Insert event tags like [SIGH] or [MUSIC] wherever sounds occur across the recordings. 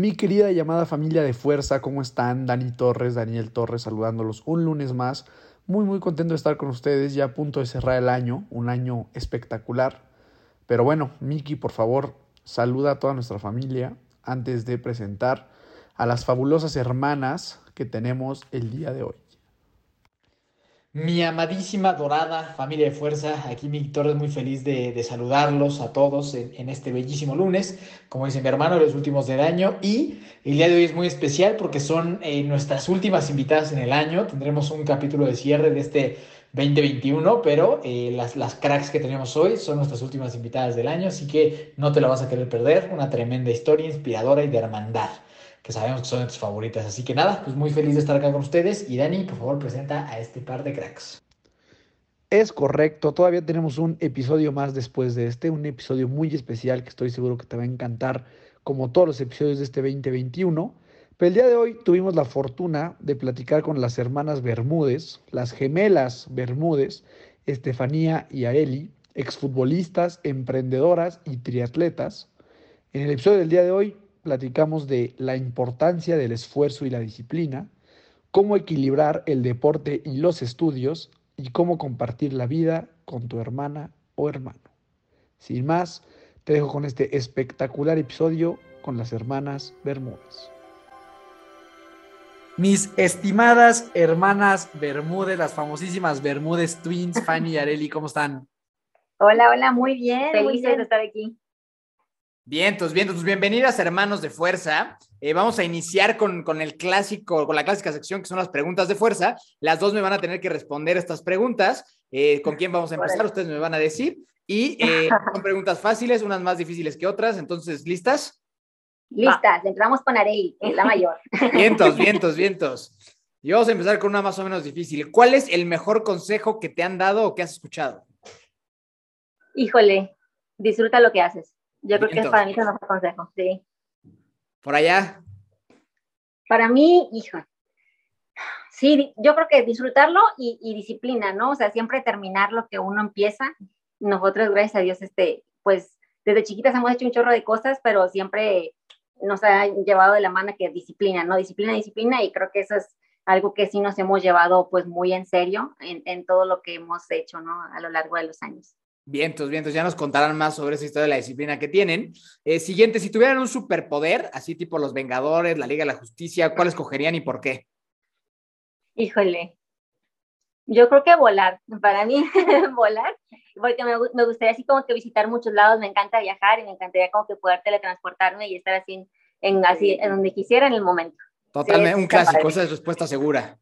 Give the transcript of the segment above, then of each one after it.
Mi querida llamada familia de fuerza, ¿cómo están? Dani Torres, Daniel Torres, saludándolos un lunes más. Muy, muy contento de estar con ustedes, ya a punto de cerrar el año, un año espectacular. Pero bueno, Miki, por favor, saluda a toda nuestra familia antes de presentar a las fabulosas hermanas que tenemos el día de hoy. Mi amadísima, dorada familia de fuerza, aquí Miki Torres muy feliz de, saludarlos a todos en, en, este bellísimo lunes, como dice mi hermano, los últimos del año y el día de hoy es muy especial porque son eh, nuestras últimas invitadas en el año, tendremos un capítulo de cierre de este 2021, pero eh, las, las cracks que tenemos hoy son nuestras últimas invitadas del año, así que no te la vas a querer perder, una tremenda historia inspiradora y de hermandad que sabemos que son de tus favoritas. Así que nada, pues muy feliz de estar acá con ustedes. Y Dani, por favor, presenta a este par de cracks. Es correcto, todavía tenemos un episodio más después de este, un episodio muy especial que estoy seguro que te va a encantar, como todos los episodios de este 2021. Pero el día de hoy tuvimos la fortuna de platicar con las hermanas Bermúdez, las gemelas Bermúdez, Estefanía y Aeli, exfutbolistas, emprendedoras y triatletas. En el episodio del día de hoy platicamos de la importancia del esfuerzo y la disciplina, cómo equilibrar el deporte y los estudios y cómo compartir la vida con tu hermana o hermano. Sin más, te dejo con este espectacular episodio con las hermanas Bermúdez. Mis estimadas hermanas Bermúdez, las famosísimas Bermúdez Twins, Fanny y Areli, ¿cómo están? Hola, hola, muy bien. Muy bien. de estar aquí. Vientos, vientos, bienvenidas hermanos de fuerza. Eh, vamos a iniciar con, con, el clásico, con la clásica sección que son las preguntas de fuerza. Las dos me van a tener que responder estas preguntas. Eh, ¿Con quién vamos a empezar? Ustedes me van a decir. Y eh, [LAUGHS] son preguntas fáciles, unas más difíciles que otras. Entonces, ¿listas? Listas, entramos con Areli, la mayor. [LAUGHS] Vientos, vientos, vientos. Y vamos a empezar con una más o menos difícil. ¿Cuál es el mejor consejo que te han dado o que has escuchado? Híjole, disfruta lo que haces. Yo creo que es para mí el mejor consejo, sí. Por allá. Para mí, hijo. Sí, yo creo que disfrutarlo y, y, disciplina, ¿no? O sea, siempre terminar lo que uno empieza. Nosotros, gracias a Dios, este, pues desde chiquitas hemos hecho un chorro de cosas, pero siempre nos ha llevado de la mano que disciplina, ¿no? Disciplina, disciplina, y creo que eso es algo que sí nos hemos llevado pues muy en serio en, en todo lo que hemos hecho, ¿no? A lo largo de los años. Vientos, vientos, ya nos contarán más sobre esa historia de la disciplina que tienen. Eh, siguiente, si tuvieran un superpoder, así tipo los Vengadores, la Liga de la Justicia, ¿cuál escogerían y por qué? Híjole, yo creo que volar, para mí [LAUGHS] volar, porque me, me, gustaría así como que visitar muchos lados, me encanta viajar y me encantaría como que poder teletransportarme y estar así en, así en donde quisiera en el momento. Totalmente, sí, un clásico, esa es respuesta segura.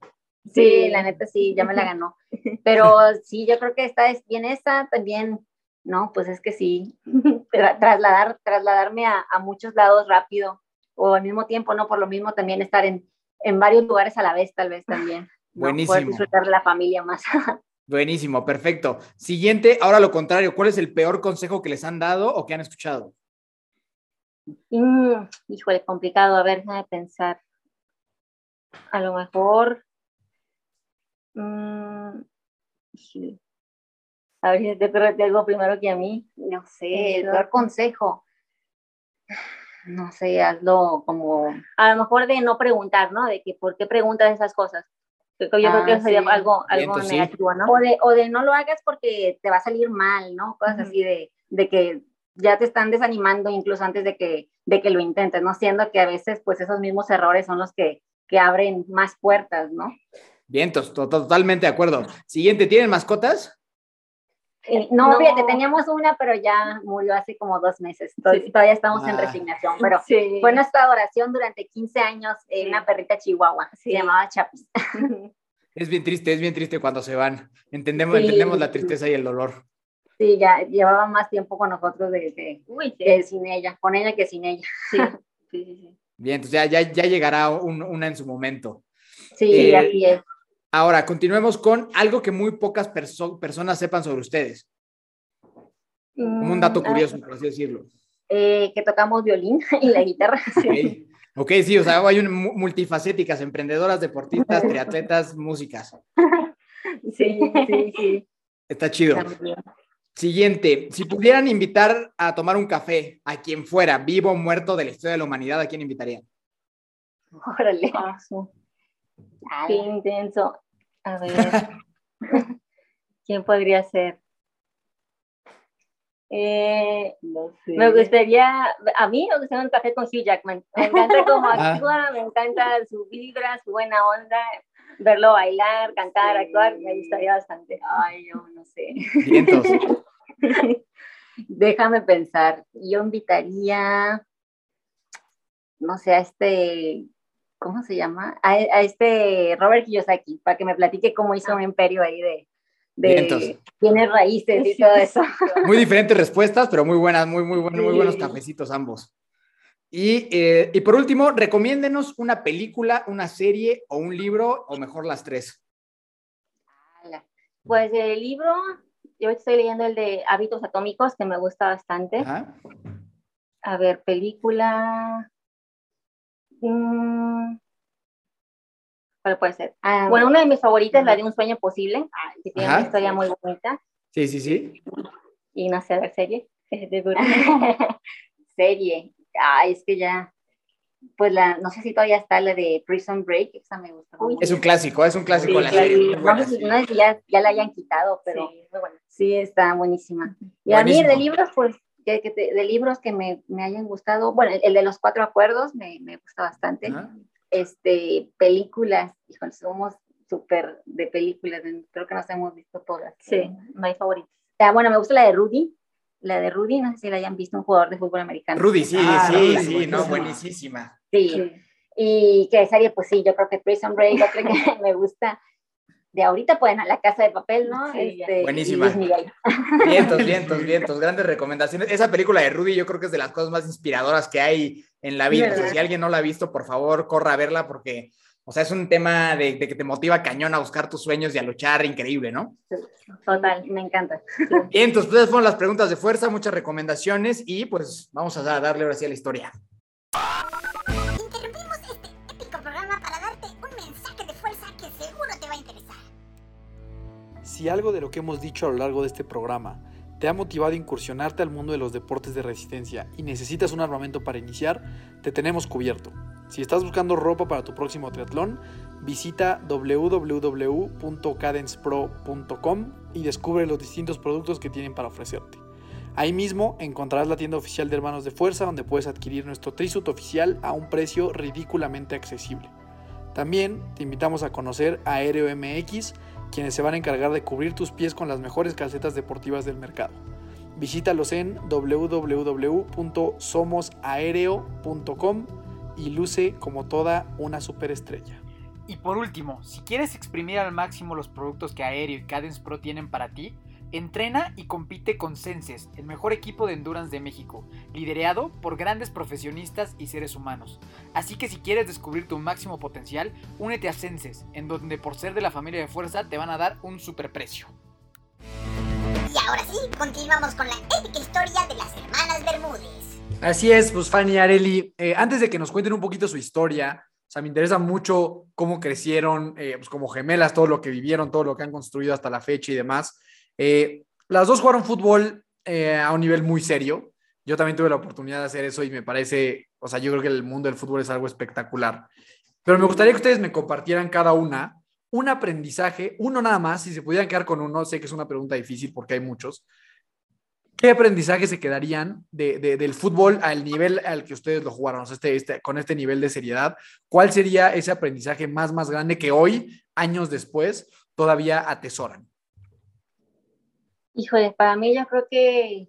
Sí, la neta sí, ya me la ganó. [LAUGHS] Pero sí, yo creo que esta es bien esta también, no, pues es que sí, [LAUGHS] trasladar, trasladarme a, a, muchos lados rápido o al mismo tiempo, no, por lo mismo también estar en, en varios lugares a la vez, tal vez también. ¿no? Buenísimo. Poder disfrutar de la familia más. [LAUGHS] Buenísimo, perfecto. Siguiente, ahora lo contrario, ¿cuál es el peor consejo que les han dado o que han escuchado? Mm, híjole, complicado, a ver, déjame pensar. A lo mejor Mm, sí. A ver si te ocurre algo primero que a mí. No sé, el peor consejo. No sé, hazlo como. A lo mejor de no preguntar, ¿no? De que por qué preguntas esas cosas. Yo ah, creo que sería sí. algo, algo Viento, negativo, sí. ¿no? O de, o de no lo hagas porque te va a salir mal, ¿no? Cosas uh -huh. así de, de que ya te están desanimando incluso antes de que, de que lo intentes, ¿no? Siendo que a veces, pues, esos mismos errores son los que, que abren más puertas, ¿no? Vientos, to totalmente de acuerdo. Siguiente, ¿tienen mascotas? Eh, no, no, fíjate, teníamos una, pero ya murió hace como dos meses. Todavía, sí. todavía estamos ah. en resignación, pero sí. fue nuestra adoración durante 15 años, sí. una perrita chihuahua, se llamaba Chapis. [LAUGHS] [LAUGHS] Es bien triste, es bien triste cuando se van. Entendemos, entendemos la tristeza y el dolor. Sí, ya llevaba más tiempo con nosotros de, que sin ella, con ella que sin ella. Sí, sí, [LAUGHS] sí. Bien, entonces ya, ya, ya llegará una en su momento. Sí, eh, así es. Ahora, continuemos con algo que muy pocas personas sepan sobre ustedes. Como un dato mm, curioso, por así decirlo. Eh, que tocamos violín [LAUGHS] y la guitarra. Sí. Ok, sí, o sea, hay un, multifacéticas, emprendedoras, deportistas, [LAUGHS] triatletas, músicas. [LAUGHS] Sí, sí, sí. Está chido. Siguiente, si pudieran invitar a tomar un café a quien fuera, vivo o muerto de la historia de la humanidad, ¿a quién invitarían? Órale. Qué intenso. A ver. [LAUGHS] ¿Quién podría ser? Eh, no sé. Me gustaría, a mí me gustaría un café con Hugh Jackman. Me encanta cómo ah. [LAUGHS] actúa, me encanta su vibra, su buena onda. Verlo bailar, cantar, actuar, me gustaría bastante. Ay, yo no sé. [LAUGHS] Déjame pensar. Yo invitaría, no sé, a este, ¿cómo se llama? A, este Robert Kiyosaki, para que me platique cómo hizo un imperio ahí de, de tiene raíces y todo eso. [LAUGHS] Muy diferentes respuestas, pero muy buenas, muy, muy, buenos, muy buenos cafecitos ambos. Y, eh, y, por último, recomiéndenos una película, una serie o un libro, o mejor las tres. Pues el libro, yo estoy leyendo el de Hábitos Atómicos, que me gusta bastante. A ver, película. Mm, ¿Cuál puede ser? Ah, bueno, una de mis favoritas es la de Un sueño posible, ah, que tiene una historia muy bonita. Sí, sí, sí. Y no sé, a ver, serie. [LAUGHS] [LAUGHS] serie. Ay, es que ya. Pues la, no sé si todavía está la de Prison Break, esa me gusta. es un clásico, es un clásico la serie. No sé, si, ya, ya, la hayan quitado, pero sí, sí está buenísima. Y a mí de libros, pues que, de libros que me, me, hayan gustado, bueno, el, de los cuatro acuerdos me, me gusta bastante. Este, películas, híjole, somos súper de películas, creo que nos hemos visto todas. Sí, no hay favoritos. Ah, bueno, me gusta la de Rudy, la de Rudy, no sé si la hayan visto, un jugador de fútbol americano. Rudy, sí, ah, sí, sí, no, buenísima. Sí. Y que serie, pues sí, yo creo que Prison Break, otra que [LAUGHS] me gusta, de ahorita pueden a la casa de papel, ¿no? Este, Buenísima. [LAUGHS] Vientos, vientos, vientos, grandes recomendaciones. Esa película de Rudy yo creo que es de las cosas más inspiradoras que hay en la vida. si alguien no la ha visto, por favor, corra a verla porque, o sea, es un tema de, que te motiva cañón a buscar tus sueños y a luchar increíble, ¿no? Total, me encanta. [LAUGHS] Bien, entonces, pues fueron las preguntas de fuerza, muchas recomendaciones y pues vamos a darle ahora sí a la historia. Si algo de lo que hemos dicho a lo largo de este programa te ha motivado a incursionarte al mundo de los deportes de resistencia y necesitas un armamento para iniciar, te tenemos cubierto. Si estás buscando ropa para tu próximo triatlón, visita www.cadencepro.com y descubre los distintos productos que tienen para ofrecerte. Ahí mismo encontrarás la tienda oficial de Hermanos de Fuerza donde puedes adquirir nuestro trisuit oficial a un precio ridículamente accesible. También te invitamos a conocer Aéreo MX, quienes se van a encargar de cubrir tus pies con las mejores calcetas deportivas del mercado. Visítalos en www.somosaereo.com y luce como toda una superestrella. Y por último, si quieres exprimir al máximo los productos que Aéreo y Cadence Pro tienen para ti, Entrena y compite con Senses, el mejor equipo de endurance de México, liderado por grandes profesionistas y seres humanos. Así que si quieres descubrir tu máximo potencial, únete a Senses, en donde por ser de la familia de fuerza te van a dar un superprecio. Y ahora sí, continuamos con la épica historia de las hermanas Bermúdez. Así es, pues Fanny y Areli, eh, antes de que nos cuenten un poquito su historia, o sea, me interesa mucho cómo crecieron, eh, pues como gemelas, todo lo que vivieron, todo lo que han construido hasta la fecha y demás. Eh, las dos jugaron fútbol eh, a un nivel muy serio. Yo también tuve la oportunidad de hacer eso y me parece, o sea, yo creo que el mundo del fútbol es algo espectacular. Pero me gustaría que ustedes me compartieran cada una un aprendizaje, uno nada más, si se pudieran quedar con uno, sé que es una pregunta difícil porque hay muchos. ¿Qué aprendizaje se quedarían del fútbol al nivel al que ustedes lo jugaron, este, este, con este nivel de seriedad? ¿Cuál sería ese aprendizaje más, más grande que hoy, años después, todavía atesoran? Híjole, para mí yo creo que,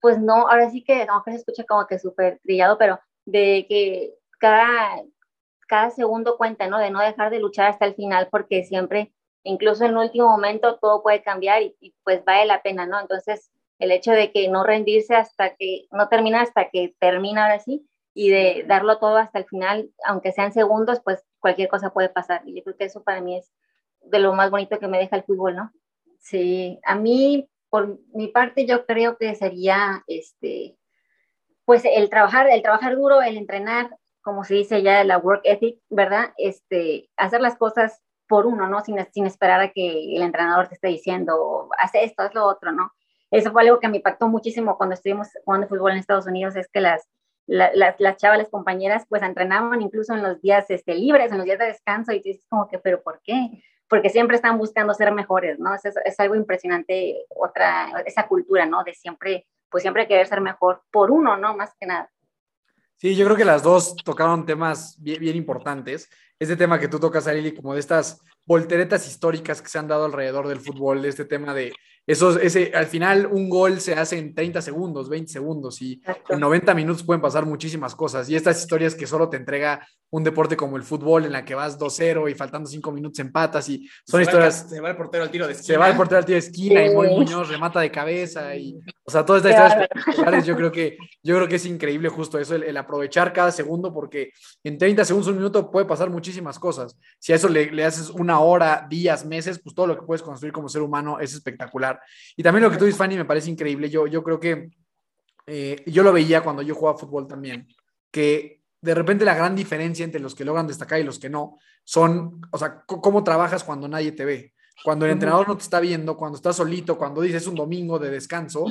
pues no, ahora sí que, aunque se escucha como que súper trillado, pero de que cada, cada segundo cuenta, ¿no? De no dejar de luchar hasta el final, porque siempre, incluso en el último momento, todo puede cambiar y, pues vale la pena, ¿no? Entonces, el hecho de que no rendirse hasta que, no termina hasta que termina ahora sí, y de darlo todo hasta el final, aunque sean segundos, pues cualquier cosa puede pasar. Y yo creo que eso para mí es de lo más bonito que me deja el fútbol, ¿no? Sí, a mí, por mi parte, yo creo que sería, este, pues el trabajar, el trabajar duro, el entrenar, como se dice ya, la work ethic, ¿verdad? Este, hacer las cosas por uno, ¿no? Sin, sin esperar a que el entrenador te esté diciendo, haz esto, haz lo otro, ¿no? Eso fue algo que me impactó muchísimo cuando estuvimos jugando fútbol en Estados Unidos, es que las, las, las chavas, compañeras, pues entrenaban incluso en los días este, libres, en los días de descanso, y tú dices como que, pero ¿por qué? Porque siempre están buscando ser mejores, ¿no? Es, es algo impresionante, otra, esa cultura, ¿no? De siempre, pues siempre querer ser mejor por uno, ¿no? Más que nada. Sí, yo creo que las dos tocaron temas bien, bien importantes. Este tema que tú tocas, Arili, como de estas volteretas históricas que se han dado alrededor del fútbol, de este tema de eso, ese, al final un gol se hace en 30 segundos, 20 segundos y en 90 minutos pueden pasar muchísimas cosas. Y estas historias que solo te entrega un deporte como el fútbol en la que vas 2-0 y faltando 5 minutos empatas y son historias... se va el portero al tiro de esquina. Se va el portero al tiro de esquina y Moy Muñoz remata de cabeza y... O sea, todas estas historias espectaculares yo creo que, yo creo que es increíble justo eso, el, aprovechar cada segundo porque en 30 segundos, un minuto puede pasar muchísimas cosas. Si a eso le, le haces una hora, días, meses, pues todo lo que puedes construir como ser humano es espectacular. Y también lo que tú dices, Fanny, me parece increíble. Yo, yo creo que eh, yo lo veía cuando yo jugaba fútbol también, que de repente la gran diferencia entre los que logran destacar y los que no son, o sea, cómo trabajas cuando nadie te ve. Cuando el entrenador no te está viendo, cuando estás solito, cuando dices un domingo de descanso,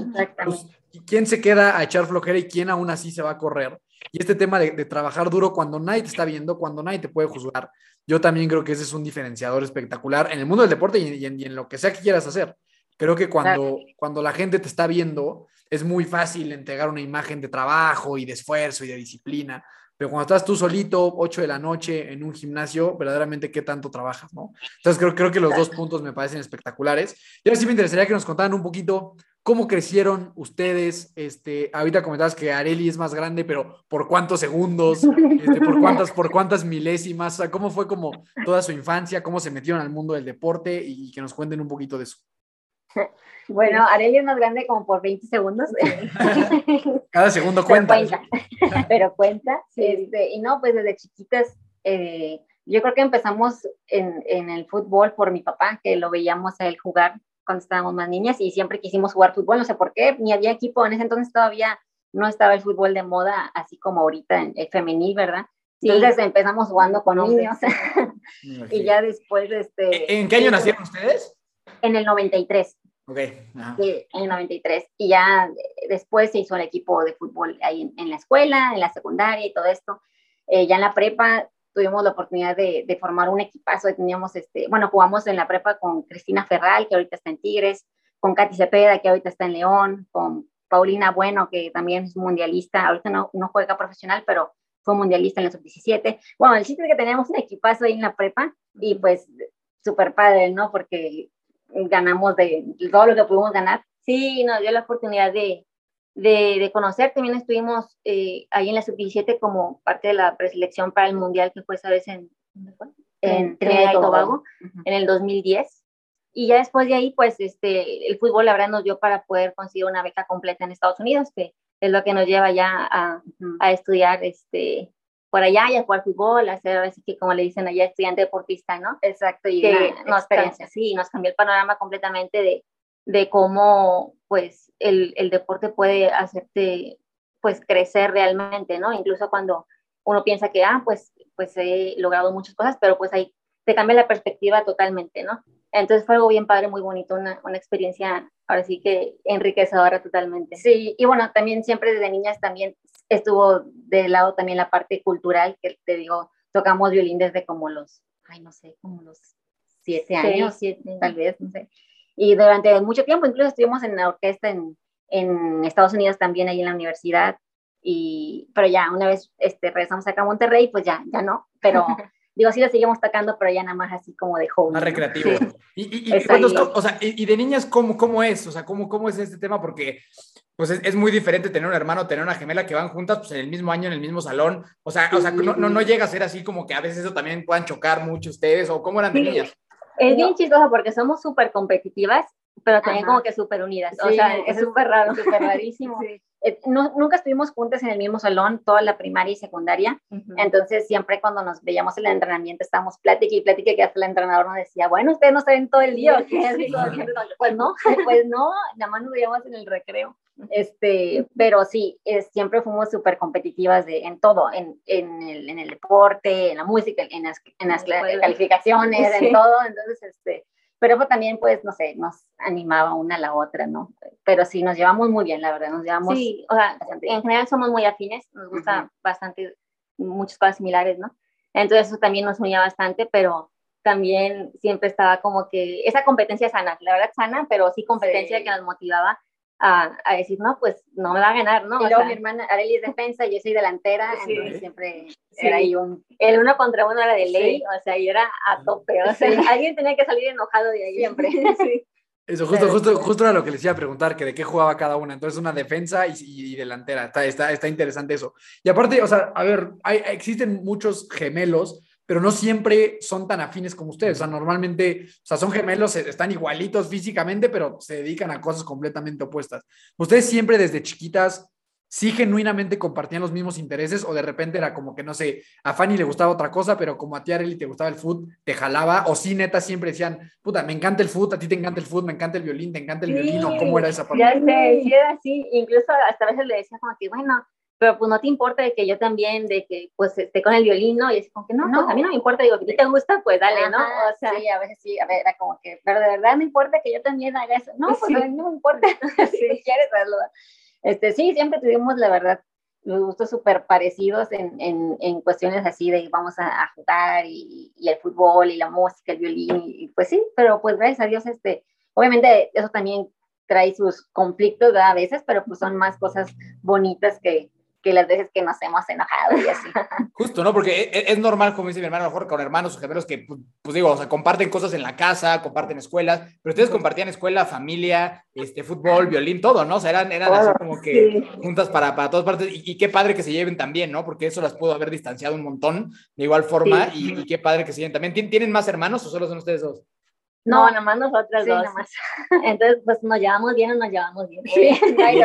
pues, ¿quién se queda a echar flojera y quién aún así se va a correr? Y este tema de, trabajar duro cuando nadie te está viendo, cuando nadie te puede juzgar, yo también creo que ese es un diferenciador espectacular en el mundo del deporte y en lo que sea que quieras hacer. Creo que cuando, cuando la gente te está viendo, es muy fácil entregar una imagen de trabajo y de esfuerzo y de disciplina. Pero cuando estás tú solito, 8 de la noche, en un gimnasio, verdaderamente qué tanto trabajas, ¿no? Entonces creo, creo que los dos puntos me parecen espectaculares. Y ahora sí me interesaría que nos contaran un poquito cómo crecieron ustedes. Este, ahorita comentabas que Areli es más grande, pero ¿por cuántos segundos? Este, ¿por, cuántas, ¿Por cuántas milésimas? ¿Cómo fue como toda su infancia? ¿Cómo se metieron al mundo del deporte? Y que nos cuenten un poquito de eso. [LAUGHS] Bueno, Arely es más grande como por 20 segundos. [LAUGHS] Cada segundo cuenta. Pero cuenta. [LAUGHS] Este, y no, pues desde chiquitas, eh, yo creo que empezamos en, en, el fútbol por mi papá, que lo veíamos a él jugar cuando estábamos más niñas y siempre quisimos jugar fútbol, no sé por qué, ni había equipo, en ese entonces todavía no estaba el fútbol de moda, así como ahorita el femenil, ¿verdad? Entonces empezamos jugando con niños y ya después, este... ¿En qué año nacieron ustedes? En el 93. Ok. en el 93. Y ya después se hizo el equipo de fútbol ahí en, la escuela, en la secundaria y todo esto. Eh, ya en la prepa tuvimos la oportunidad de, de, formar un equipazo. Teníamos, este, bueno, jugamos en la prepa con Cristina Ferral, que ahorita está en Tigres, con Katy Cepeda, que ahorita está en León, con Paulina Bueno, que también es mundialista. Ahorita no, no juega profesional, pero fue mundialista en la sub-17. Bueno, el chiste es que teníamos un equipazo ahí en la prepa y pues súper padre, ¿no? Porque ganamos de todo lo que pudimos ganar. Sí, nos dio la oportunidad de, de, de conocer. También estuvimos eh, ahí en la sub-17 como parte de la preselección para el Mundial que fue esa vez en, en Trinidad y Tobago, en el 2010. Y ya después de ahí, pues este, el fútbol la verdad nos dio para poder conseguir una beca completa en Estados Unidos, que es lo que nos lleva ya a, a estudiar este, por allá y a jugar fútbol, a hacer así que como le dicen allá, estudiante deportista, ¿no? Exacto, y que nos, experiencia. Sí, nos cambió el panorama completamente de, de cómo pues el, el, deporte puede hacerte pues crecer realmente, ¿no? Incluso cuando uno piensa que, ah, pues, pues he logrado muchas cosas, pero pues ahí te cambia la perspectiva totalmente, ¿no? Entonces fue algo bien padre, muy bonito, una, una experiencia ahora sí que enriquecedora totalmente. Sí, y bueno, también siempre desde niñas también estuvo de lado también la parte cultural, que te digo, tocamos violín desde como los, ay, no sé, como los siete años, siete, tal vez, no sé. Y durante mucho tiempo, incluso estuvimos en la orquesta en, en Estados Unidos también, ahí en la universidad, y, pero ya una vez este, regresamos acá a Monterrey, pues ya, ya no, pero [LAUGHS] Digo, sí lo seguimos tocando, pero ya nada más así como de home. Más recreativo. Y, y, o sea, y, de niñas, ¿cómo, ¿cómo es? O sea, ¿cómo, ¿cómo es este tema? Porque pues es, muy diferente tener un hermano, tener una gemela que van juntas pues, en el mismo año, en el mismo salón. O sea, o sea no, no, no llega a ser así como que a veces eso también puedan chocar mucho ustedes, o cómo eran de niñas. Es bien chistoso porque somos súper competitivas, pero también como que súper unidas. o sea, es súper raro. Súper [LAUGHS] rarísimo. Eh, nunca estuvimos juntas en el mismo salón, toda la primaria y secundaria. Entonces, siempre cuando nos veíamos en el entrenamiento, estábamos plática y plática que hasta el entrenador nos decía, bueno, ustedes no están todo el día. pues no, [LAUGHS] pues no, nada más nos veíamos en el recreo. Este, pero sí, siempre fuimos súper competitivas de, en todo, en, en, el, en, el, deporte, en la música, en las, en las calificaciones, en todo. Entonces, este, pero también, pues, no sé, nos animaba una a la otra, ¿no? Pero sí, nos llevamos muy bien, la verdad, nos llevamos. Sí, o sea, en general somos muy afines, nos gusta bastante, muchas cosas similares, ¿no? Entonces eso también nos unía bastante, pero también siempre estaba como que esa competencia sana, la verdad sana, pero sí competencia que nos motivaba a, a, decir, no, pues no me va a ganar, ¿no? Y luego mi hermana Arely es defensa, yo soy delantera, entonces siempre era ahí un, el uno contra uno era de ley, o sea, y era a tope, o sea, [LAUGHS] alguien tenía que salir enojado de ahí siempre. [LAUGHS] Eso, justo, justo, justo era lo que les iba a preguntar, que de qué jugaba cada una. Entonces, una defensa y, y delantera. Está, está, está interesante eso. Y aparte, o sea, a ver, hay, existen muchos gemelos pero no siempre son tan afines como ustedes. O sea, normalmente, o sea, son gemelos, están igualitos físicamente, pero se dedican a cosas completamente opuestas. ¿Ustedes siempre desde chiquitas sí genuinamente compartían los mismos intereses o de repente era como que, no sé, a Fanny le gustaba otra cosa, pero como a ti, Arely, te gustaba el foot, te jalaba? O sí, neta, siempre decían, puta, me encanta el foot, a ti te encanta el foot, me encanta el violín, te encanta el violín, ¿o cómo era esa parte? Ya sé, sí era así. Incluso hasta a veces le decía como que, bueno, pero pues no te importa de que yo también, de que pues esté con el violín, ¿no? Y es como que no, no, pues a mí no me importa, digo, a ti te gusta, pues dale, ¿no? O sea, sí, a veces sí, a ver, era como que, pero de verdad me importa que yo también haga eso. No, pues a mí no me importa, [LAUGHS] [LAUGHS] si quieres hacerlo. Este, sí, siempre tuvimos, la verdad, los gustos súper parecidos en, en, en, cuestiones así de vamos a, jugar y, y, el fútbol y la música, el violín, y, pues sí, pero pues gracias a Dios, este, obviamente eso también trae sus conflictos a veces, pero pues son más cosas bonitas que, que las veces que nos hemos enojado y así. [LAUGHS] Justo, ¿no? Porque e, e, es, normal, como dice mi hermano, mejor con hermanos o gemelos que, pues, pues digo, o sea, comparten cosas en la casa, comparten escuelas, pero ustedes compartían escuela, familia, este, fútbol, violín, todo, ¿no? O sea, eran, eran así como que juntas para, para todas partes y, qué padre que se lleven también, ¿no? Porque eso las pudo haber distanciado un montón de igual forma y, qué padre que se lleven también. ¿Tienen más hermanos o solo son ustedes dos? No, nada más nosotras dos. [LAUGHS] Entonces, pues nos llevamos bien o nos llevamos bien. Sí, [LAUGHS] no hay.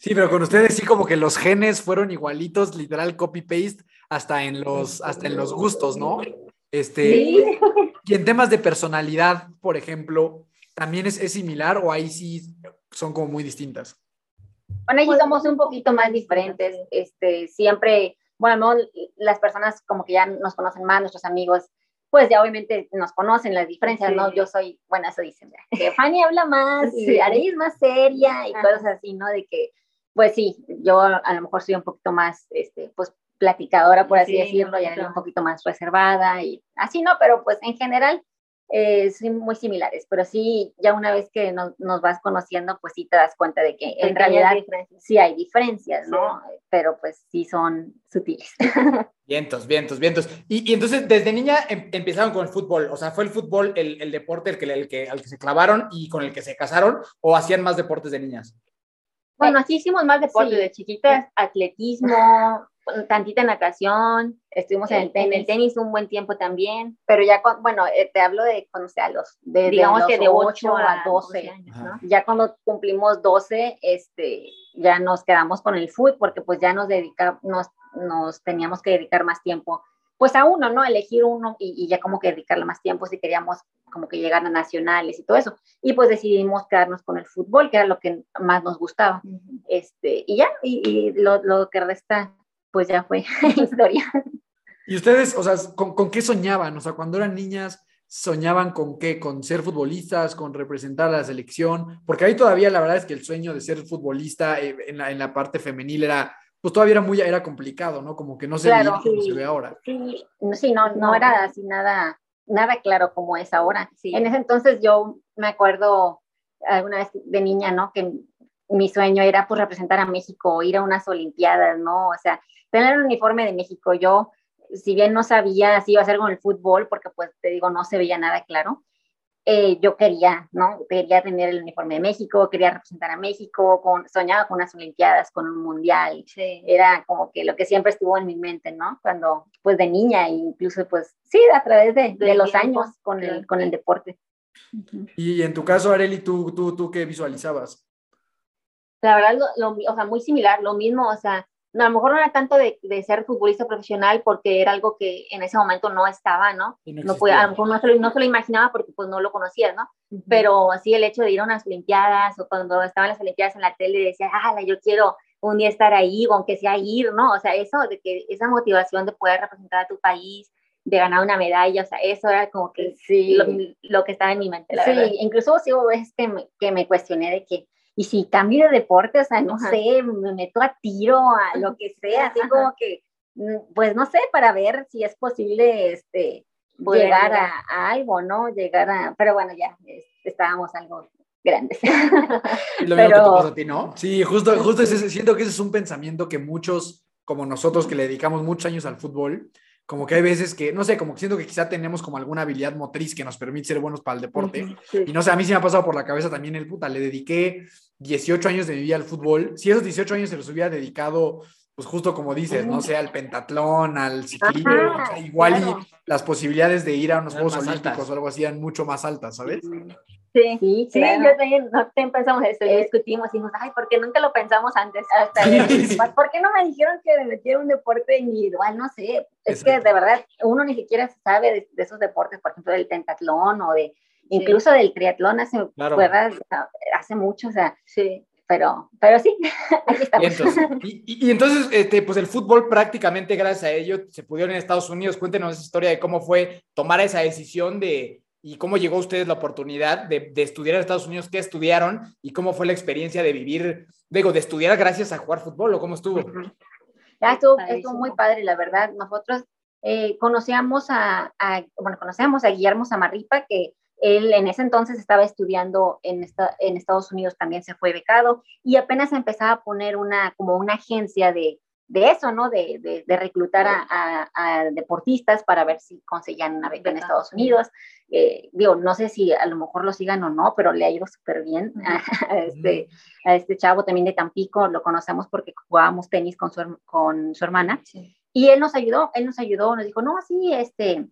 Sí, pero con ustedes sí como que los genes fueron igualitos, literal copy-paste, hasta en los, hasta en los gustos, ¿no? Este, Y en temas de personalidad, por ejemplo, ¿también es, similar o ahí sí son como muy distintas? Bueno, ahí pues somos un poquito más diferentes. Este, siempre, bueno, las personas como que ya nos conocen más, nuestros amigos, pues ya obviamente nos conocen las diferencias, ¿no? Yo soy, bueno, eso dicen, que Fanny habla más y Arely es más seria y cosas así, ¿no? De que pues sí, yo a lo mejor soy un poquito más, este, pues, platicadora, por así decirlo, y un poquito más reservada y así, ¿no? Pero pues en general eh, son muy similares, pero sí, ya una vez que nos, vas conociendo, pues sí te das cuenta de que en realidad sí hay diferencias, ¿no? Pero pues sí son sutiles. [LAUGHS] Vientos, vientos, vientos. Y, y entonces, desde niña em, empezaron con el fútbol, o sea, ¿fue el fútbol el, el deporte el que, el que, al que se clavaron y con el que se casaron o hacían más deportes de niñas? Bueno, así hicimos más deporte de chiquitas, atletismo, tantita natación, estuvimos en, el tenis, un buen tiempo también, pero ya, bueno, eh, te hablo de cuando sea los, de, digamos que de 8 a 12, años, ¿no? Ya cuando cumplimos 12, este, ya nos quedamos con el fútbol porque pues ya nos dedicamos, nos, nos teníamos que dedicar más tiempo pues a uno, ¿no? Elegir uno y, ya como que dedicarle más tiempo si queríamos como que llegar a nacionales y todo eso. Y pues decidimos quedarnos con el fútbol, que era lo que más nos gustaba. este, y ya, y, lo, lo, que resta, pues ya fue [LAUGHS] historia. ¿Y ustedes, o sea, ¿con, ¿con, qué soñaban? O sea, cuando eran niñas, ¿soñaban con qué? ¿Con ser futbolistas? ¿Con representar a la selección? Porque ahí todavía la verdad es que el sueño de ser futbolista eh, en, la, en la parte femenil era pues todavía era muy, era complicado, ¿no? Como que no se veía como se ve ahora. Sí, sí no, no era así nada, nada claro como es ahora. En ese entonces yo me acuerdo alguna vez de niña, ¿no? Que mi sueño era pues representar a México, ir a unas Olimpiadas, ¿no? O sea, tener el uniforme de México. Yo si bien no sabía si iba a ser con el fútbol, porque pues te digo, no se veía nada claro, eh, yo quería, ¿no? Quería tener el uniforme de México, quería representar a México, con, soñaba con unas Olimpiadas, con un Mundial. Era como que lo que siempre estuvo en mi mente, ¿no? Cuando, pues de niña, incluso pues sí, a través de, de, los años con el, con el deporte. Y en tu caso, Areli, ¿tú, tú, tú qué visualizabas? La verdad, lo, o sea, muy similar, lo mismo, o sea, a lo mejor no era tanto de, de, ser futbolista profesional porque era algo que en ese momento no estaba, ¿no? No, podía, a lo mejor no se, lo, no se, lo, imaginaba porque pues no lo conocía, ¿no? Pero así el hecho de ir a unas Olimpiadas o cuando estaban las Olimpiadas en la tele decía, ah, yo quiero un día estar ahí o aunque sea ir, ¿no? O sea, eso de que esa motivación de poder representar a tu país, de ganar una medalla, o sea, eso era como que sí. lo, lo que estaba en mi mente, la sí, verdad. incluso sí hubo veces que me, que me cuestioné de que, y si cambio de deporte, o sea, no sé, me meto a tiro, a lo que [LAUGHS] sea, así como que, mm, pues no sé, para ver si es posible este, llegar a, a, algo, ¿no? Llegar a, pero bueno, ya estábamos algo grandes. [LAUGHS] Lo mismo que te pasa a ti, ¿no? Sí, justo, justo ese, siento que ese es un pensamiento que muchos, como nosotros que le dedicamos muchos años al fútbol, como que hay veces que, no sé, como que siento que quizá tenemos como alguna habilidad motriz que nos permite ser buenos para el deporte. Sí. Y no sé, a mí sí me ha pasado por la cabeza también el puta, le dediqué 18 años de mi vida al fútbol. Si esos 18 años se los hubiera dedicado, pues justo como dices, no sé, al pentatlón, al ciclismo, o sea, igual claro. y las posibilidades de ir a unos Juegos Olímpicos altas. o algo así eran mucho más altas, ¿sabes? Sí, sí, sí claro. yo también, no pensamos esto, y discutimos y dijimos, ay, ¿por qué nunca lo pensamos antes? Hasta sí. ¿Por qué no me dijeron que me metiera un deporte individual? No sé, es Exacto. que de verdad uno ni siquiera sabe de, de, esos deportes, por ejemplo, del pentatlón o de, incluso sí. del triatlón hace, claro. hace mucho, o sea, sí. Pero, pero sí, [LAUGHS] aquí estamos. Y entonces, y, y entonces este, pues el fútbol prácticamente gracias a ello se pudieron en Estados Unidos. Cuéntenos esa historia de cómo fue tomar esa decisión de, y cómo llegó a ustedes la oportunidad de, de, estudiar en Estados Unidos, qué estudiaron y cómo fue la experiencia de vivir, digo, de estudiar gracias a jugar fútbol o cómo estuvo. Ya estuvo, estuvo muy padre, la verdad. Nosotros eh, conocíamos a, a, bueno, conocíamos a Guillermo Samarripa, que él en ese entonces estaba estudiando en, esta, en Estados Unidos, también se fue becado y apenas empezaba a poner una, como una agencia de, de eso, ¿no? De, de, de reclutar a, a, a, deportistas para ver si conseguían una beca en Estados Unidos. Eh, digo, no sé si a lo mejor lo sigan o no, pero le ha ido súper bien [LAUGHS] a, este, a este chavo también de Tampico, lo conocemos porque jugábamos tenis con su, con su hermana. Sí. Y él nos ayudó, él nos ayudó, nos dijo, no, sí, este,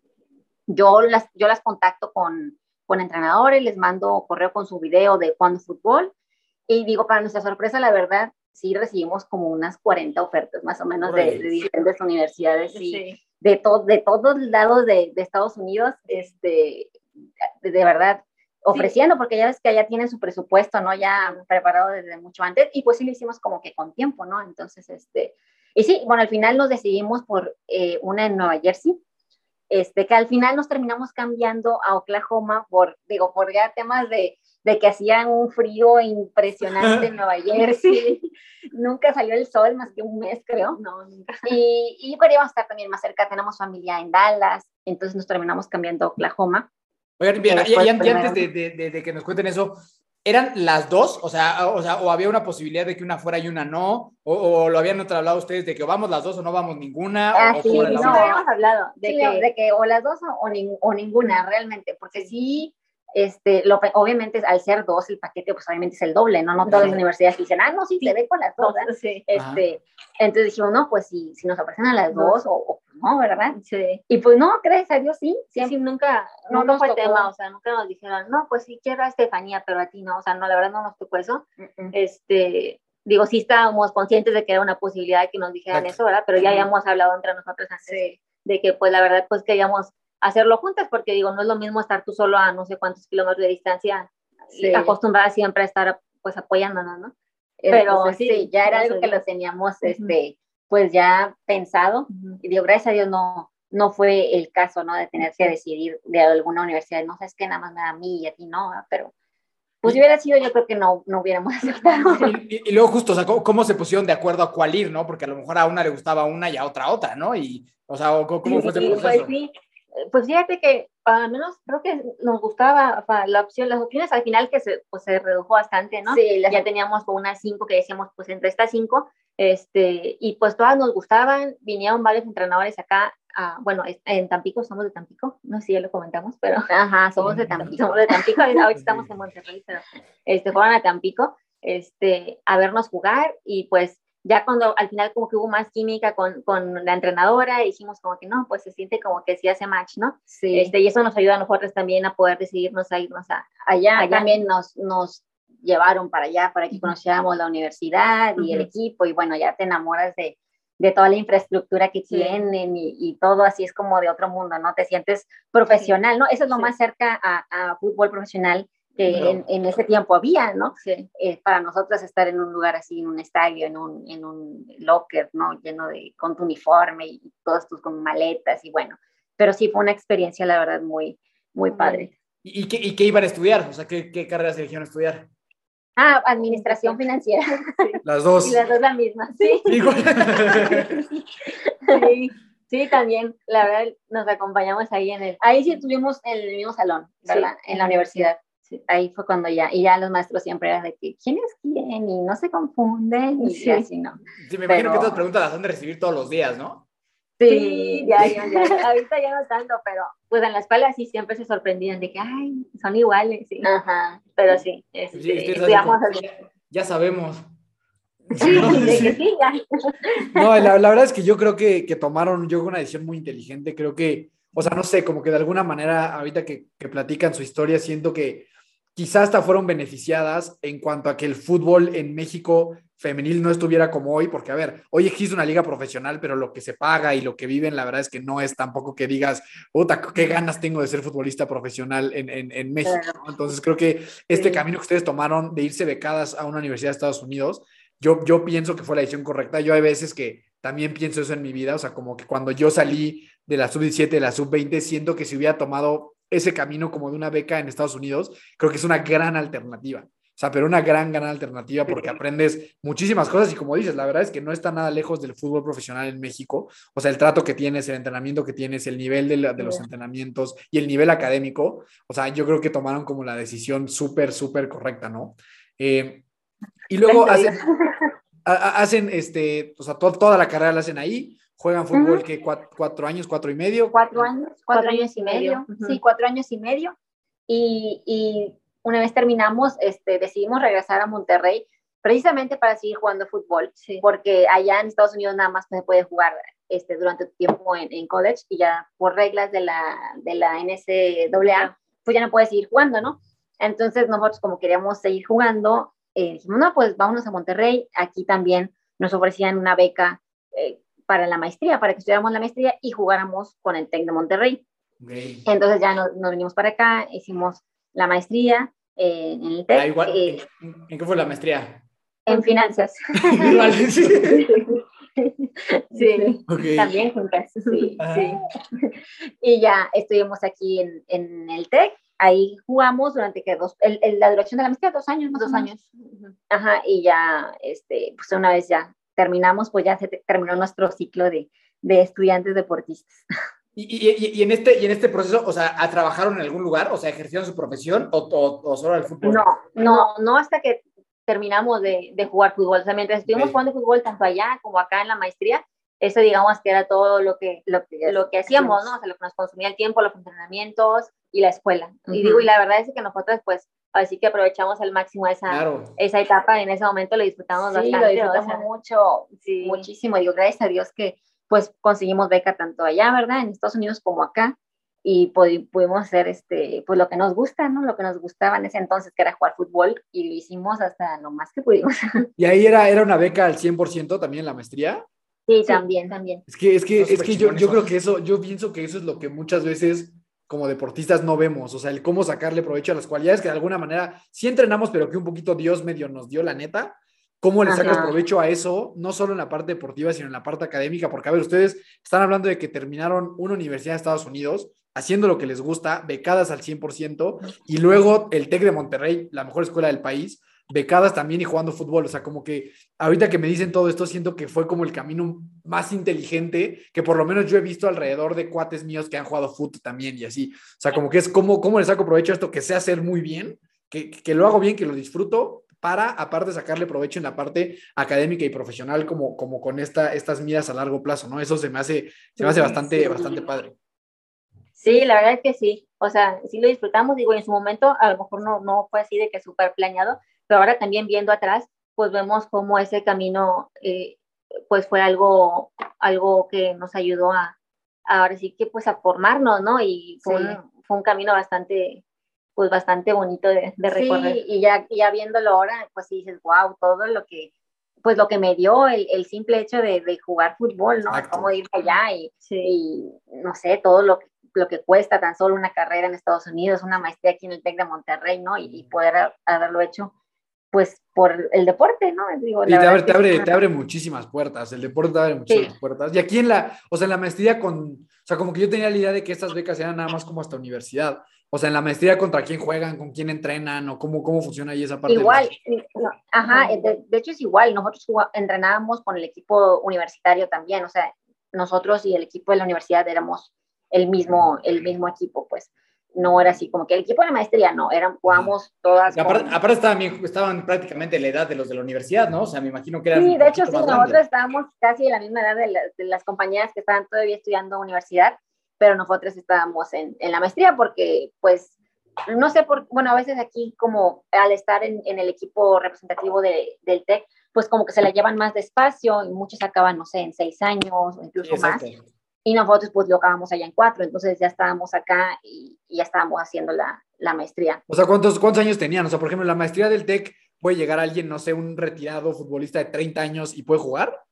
yo las, yo las contacto con, con entrenadores, les mando correo con su video de cuando fútbol. Y digo, para nuestra sorpresa, la verdad, sí recibimos como unas 40 ofertas más o menos de, de, diferentes universidades y sí. de, to de todos lados de, de, Estados Unidos, este, de, de verdad, ofreciendo, sí. porque ya ves que allá tienen su presupuesto, ¿no? Ya preparado desde mucho antes, y pues sí lo hicimos como que con tiempo, ¿no? Entonces, este, y sí, bueno, al final nos decidimos por eh, una en Nueva Jersey, este, que al final nos terminamos cambiando a Oklahoma por, digo, por ya temas de, de que hacían un frío impresionante en Nueva [LAUGHS] Jersey. nunca salió el sol más que un mes, creo. No, nunca. Y, y queríamos estar también más cerca, tenemos familia en Dallas, entonces nos terminamos cambiando a Oklahoma. Oigan, bien, y, y, y, antes de, de, de, que nos cuenten eso, ¿eran las dos? O sea, o sea, o había una posibilidad de que una fuera y una no, o, o lo habían hablado ustedes de que vamos las dos o no vamos ninguna. Ah, o, sí, no, habíamos hablado de, sí, que, de que o las dos o, o, ni, o ninguna realmente, porque sí este, lo, obviamente al ser dos el paquete, pues obviamente es el doble, ¿no? No todas las universidades dicen, ah, no, sí, se ve con las dos, sí. este, entonces dijimos, no, pues si, si nos ofrecen a las dos, o, o no, ¿verdad? Sí. Y pues no, gracias a Dios sí, sí, sí nunca, no, no fue tocó. tema, o sea, nunca nos dijeron, no, pues sí quiero a Estefanía, pero a ti no, o sea, no, la verdad no nos tocó eso, uh -uh. este, digo, sí estábamos conscientes de que era una posibilidad que nos dijeran Exacto. eso, ¿verdad? Pero ya habíamos hablado entre nosotros antes de que, pues la verdad, pues queríamos hacerlo juntas, porque digo, no es lo mismo estar tú solo a no sé cuántos kilómetros de distancia, sí. acostumbrada siempre a estar pues apoyándonos, ¿no? Pero pues, sí, sí, ya era algo que lo teníamos, uh -huh. este, pues ya pensado, uh -huh. y digo, gracias a Dios no, no fue el caso, ¿no? De tener que decidir de alguna universidad, no sabes que nada más me da a mí y a ti no, pero pues si hubiera sido, yo creo que no, no hubiéramos [LAUGHS] aceptado. Y, y, y, luego justo, o sea, ¿cómo, ¿cómo, se pusieron de acuerdo a cuál ir, no? Porque a lo mejor a una le gustaba una y a otra otra, ¿no? Y, o sea, ¿cómo sí, fue ese sí, proceso? Pues, sí, pues fíjate que al menos creo que nos gustaba la opción, las opciones al final que se, pues, se redujo bastante, ¿no? Sí, las... ya teníamos como unas cinco que decíamos, pues entre estas cinco, este, y pues todas nos gustaban, vinieron varios entrenadores acá bueno, en Tampico, somos de Tampico, no sé si ya lo comentamos, pero... Ajá, somos [LAUGHS] de Tampico. Somos de Tampico, ahorita [LAUGHS] estamos en Monterrey, pero este, fueron a Tampico este, a vernos jugar y pues ya cuando al final como que hubo más química con, con la entrenadora, dijimos como que no, pues se siente como que sí hace match, ¿no? Sí. Este, y eso nos ayuda a nosotros también a poder decidirnos a irnos a, allá. allá. También nos, nos llevaron para allá para que conociéramos la universidad y el equipo y bueno, ya te enamoras de, de toda la infraestructura que tienen y, y, todo así es como de otro mundo, ¿no? Te sientes profesional, ¿no? Eso es lo más cerca a, a, fútbol profesional que en, en, ese tiempo había, ¿no? Eh, para nosotros estar en un lugar así, en un estadio, en un, en un locker, ¿no? Lleno de, con tu uniforme y todos tus con maletas y bueno, pero sí fue una experiencia, la verdad, muy, muy padre. ¿Y, y, qué, y qué iban a estudiar? O sea, ¿qué, qué carreras eligieron estudiar? Ah, administración financiera. Las dos. Y las dos la misma, sí. [LAUGHS] sí. sí. también, la verdad, nos acompañamos ahí en el, ahí sí tuvimos en el mismo salón, ¿verdad? Sí. En la universidad. Sí, ahí fue cuando ya, y ya los maestros siempre eran de que, ¿quién es quién? Y no se confunden, y sí. así, ¿no? Sí, me imagino que estas preguntas las han de recibir todos los días, ¿no? Sí, ya, ya, ya, ahorita ya no tanto, pero pues en la escuela sí siempre se sorprendían de que, ay, son iguales, sí. Ajá, pero sí, este, sí estudiamos ya, ya sabemos. Sí, [LAUGHS] de que sí, ya. No, la, la, verdad es que yo creo que, que tomaron, yo una decisión muy inteligente, creo que, o sea, no sé, como que de alguna manera, ahorita que, que platican su historia, siento que quizás hasta fueron beneficiadas en cuanto a que el fútbol en México femenil no estuviera como hoy, porque a ver, hoy existe una liga profesional, pero lo que se paga y lo que viven, la verdad es que no es tampoco que digas, puta, qué ganas tengo de ser futbolista profesional en, en, en México. ¿no? Entonces creo que este sí. camino que ustedes tomaron de irse becadas a una universidad de Estados Unidos, yo, yo pienso que fue la decisión correcta. Yo hay veces que también pienso eso en mi vida, o sea, como que cuando yo salí de la sub-17, de la sub-20, siento que si hubiera tomado ese camino como de una beca en Estados Unidos, creo que es una gran alternativa. O sea, pero una gran, gran alternativa porque aprendes muchísimas cosas y como dices, la verdad es que no está nada lejos del fútbol profesional en México. O sea, el trato que tienes, el entrenamiento que tienes, el nivel de, la, de los entrenamientos y el nivel académico. O sea, yo creo que tomaron como la decisión súper, súper correcta, ¿no? Eh, y luego hacen, hacen, este, o sea, to toda la carrera la hacen ahí juegan fútbol uh -huh. que cuatro, cuatro, años, cuatro y medio. Cuatro años, cuatro, cuatro años y medio. Uh -huh. Sí, cuatro años y medio. Y, y, una vez terminamos, este, decidimos regresar a Monterrey precisamente para seguir jugando fútbol, sí. porque allá en Estados Unidos nada más se puede jugar este, durante tu tiempo en, en, college y ya por reglas de la, de la NCAA, pues ya no puedes seguir jugando, ¿no? Entonces nosotros como queríamos seguir jugando, eh, dijimos, no, pues vámonos a Monterrey, aquí también nos ofrecían una beca eh, para la maestría, para que estudiáramos la maestría y jugáramos con el TEC de Monterrey. Okay. Entonces ya nos, nos, venimos para acá, hicimos la maestría eh, en el TEC. Ah, eh, ¿En qué fue la maestría? En finanzas. [LAUGHS] sí, okay. también juntas, sí, ah. sí. Y ya estuvimos aquí en, en el TEC, ahí jugamos durante que dos, el, el, la duración de la maestría, dos años, más dos años. Ajá, y ya, este, pues una vez ya terminamos, pues ya se terminó nuestro ciclo de, de estudiantes deportistas. ¿Y, y, y, en este, ¿Y en este proceso, o sea, trabajaron en algún lugar? O sea, ¿ejercieron su profesión o, o, o solo el fútbol? No, no, no hasta que terminamos de, de jugar fútbol. O sea, mientras estuvimos jugando fútbol tanto allá como acá en la maestría, eso digamos que era todo lo que, lo, lo que hacíamos, ¿no? O sea, lo que nos consumía el tiempo, los entrenamientos y la escuela. Uh -huh. Y digo, y la verdad es que nosotros, pues, así que aprovechamos al máximo esa, claro. esa etapa, en ese momento lo disfrutamos sí, bastante. lo disfrutamos o sea, mucho, sí. muchísimo. Digo, gracias a Dios que pues conseguimos beca tanto allá, ¿verdad? En Estados Unidos como acá y pudimos hacer este, pues lo que nos gusta, ¿no? Lo que nos gustaba en ese entonces, que era jugar fútbol, y lo hicimos hasta lo más que pudimos. [LAUGHS] ¿Y ahí era, era una beca al 100% también la maestría? Sí, sí, también, también. Es que, es que, es que yo, yo creo que eso, yo pienso que eso es lo que muchas veces como deportistas no vemos, o sea, el cómo sacarle provecho a las cualidades que de alguna manera sí entrenamos, pero que un poquito Dios medio nos dio la neta, cómo le sacas Ajá. provecho a eso, no solo en la parte deportiva, sino en la parte académica, porque a ver, ustedes están hablando de que terminaron una universidad de Estados Unidos, haciendo lo que les gusta, becadas al 100%, y luego el TEC de Monterrey, la mejor escuela del país, becadas también y jugando fútbol, o sea, como que ahorita que me dicen todo esto, siento que fue como el camino más inteligente que por lo menos yo he visto alrededor de cuates míos que han jugado fútbol también y así, o sea, como que es como, cómo le saco provecho a esto que sé hacer muy bien, que, que lo hago bien, que lo disfruto, para, aparte, sacarle provecho en la parte académica y profesional, como, como con esta, estas miras a largo plazo, ¿no? Eso se me hace, se me hace bastante, bastante padre. Sí, la verdad es que sí. O sea, sí lo disfrutamos. Digo, en su momento a lo mejor no, no fue así de que súper planeado, pero ahora también viendo atrás, pues vemos cómo ese camino, eh, pues fue algo, algo que nos ayudó a, ahora sí que pues a formarnos, ¿no? Y fue, un, fue un camino bastante, pues bastante bonito de, de recorrer. Sí, y ya, ya viéndolo ahora, pues sí dices, wow, todo lo que, pues lo que me dio el, el simple hecho de, de, jugar fútbol, ¿no? Exacto. Cómo ir allá y, sí. y, no sé, todo lo que, lo que cuesta tan solo una carrera en Estados Unidos, una maestría aquí en el TEC de Monterrey, ¿no? Y, y poder haberlo hecho, pues por el deporte, ¿no? Digo, y te abre, te, abre, te abre muchísimas puertas, el deporte te abre muchísimas sí. puertas. Y aquí en la, o sea, en la maestría con, o sea, como que yo tenía la idea de que estas becas eran nada más como hasta universidad. O sea, en la maestría contra quién juegan, con quién entrenan o cómo, cómo funciona ahí esa parte. Igual, no, ajá, de, de, hecho es igual, nosotros entrenábamos con el equipo universitario también, o sea, nosotros y el equipo de la universidad éramos el mismo, el mismo equipo, pues no era así como que el equipo de la maestría, no, eran, jugamos todas. Aparte, con... aparte estaban, estaban, prácticamente en la edad de los de la universidad, ¿no? O sea, me imagino que eran. Sí, de hecho, sí, nosotros grande. estábamos casi en la misma edad de, la, de, las compañeras que estaban todavía estudiando universidad, pero nosotros estábamos en, en la maestría porque, pues, no sé por, bueno, a veces aquí como al estar en, en el equipo representativo de, del TEC, pues como que se la llevan más despacio y muchos acaban, no sé, en seis años o incluso sí, más y nosotros pues lo acabamos allá en cuatro, entonces ya estábamos acá y, y ya estábamos haciendo la, la, maestría. O sea, ¿cuántos, ¿cuántos años tenían? O sea, por ejemplo, la maestría del TEC puede llegar alguien, no sé, un retirado futbolista de 30 años y puede jugar?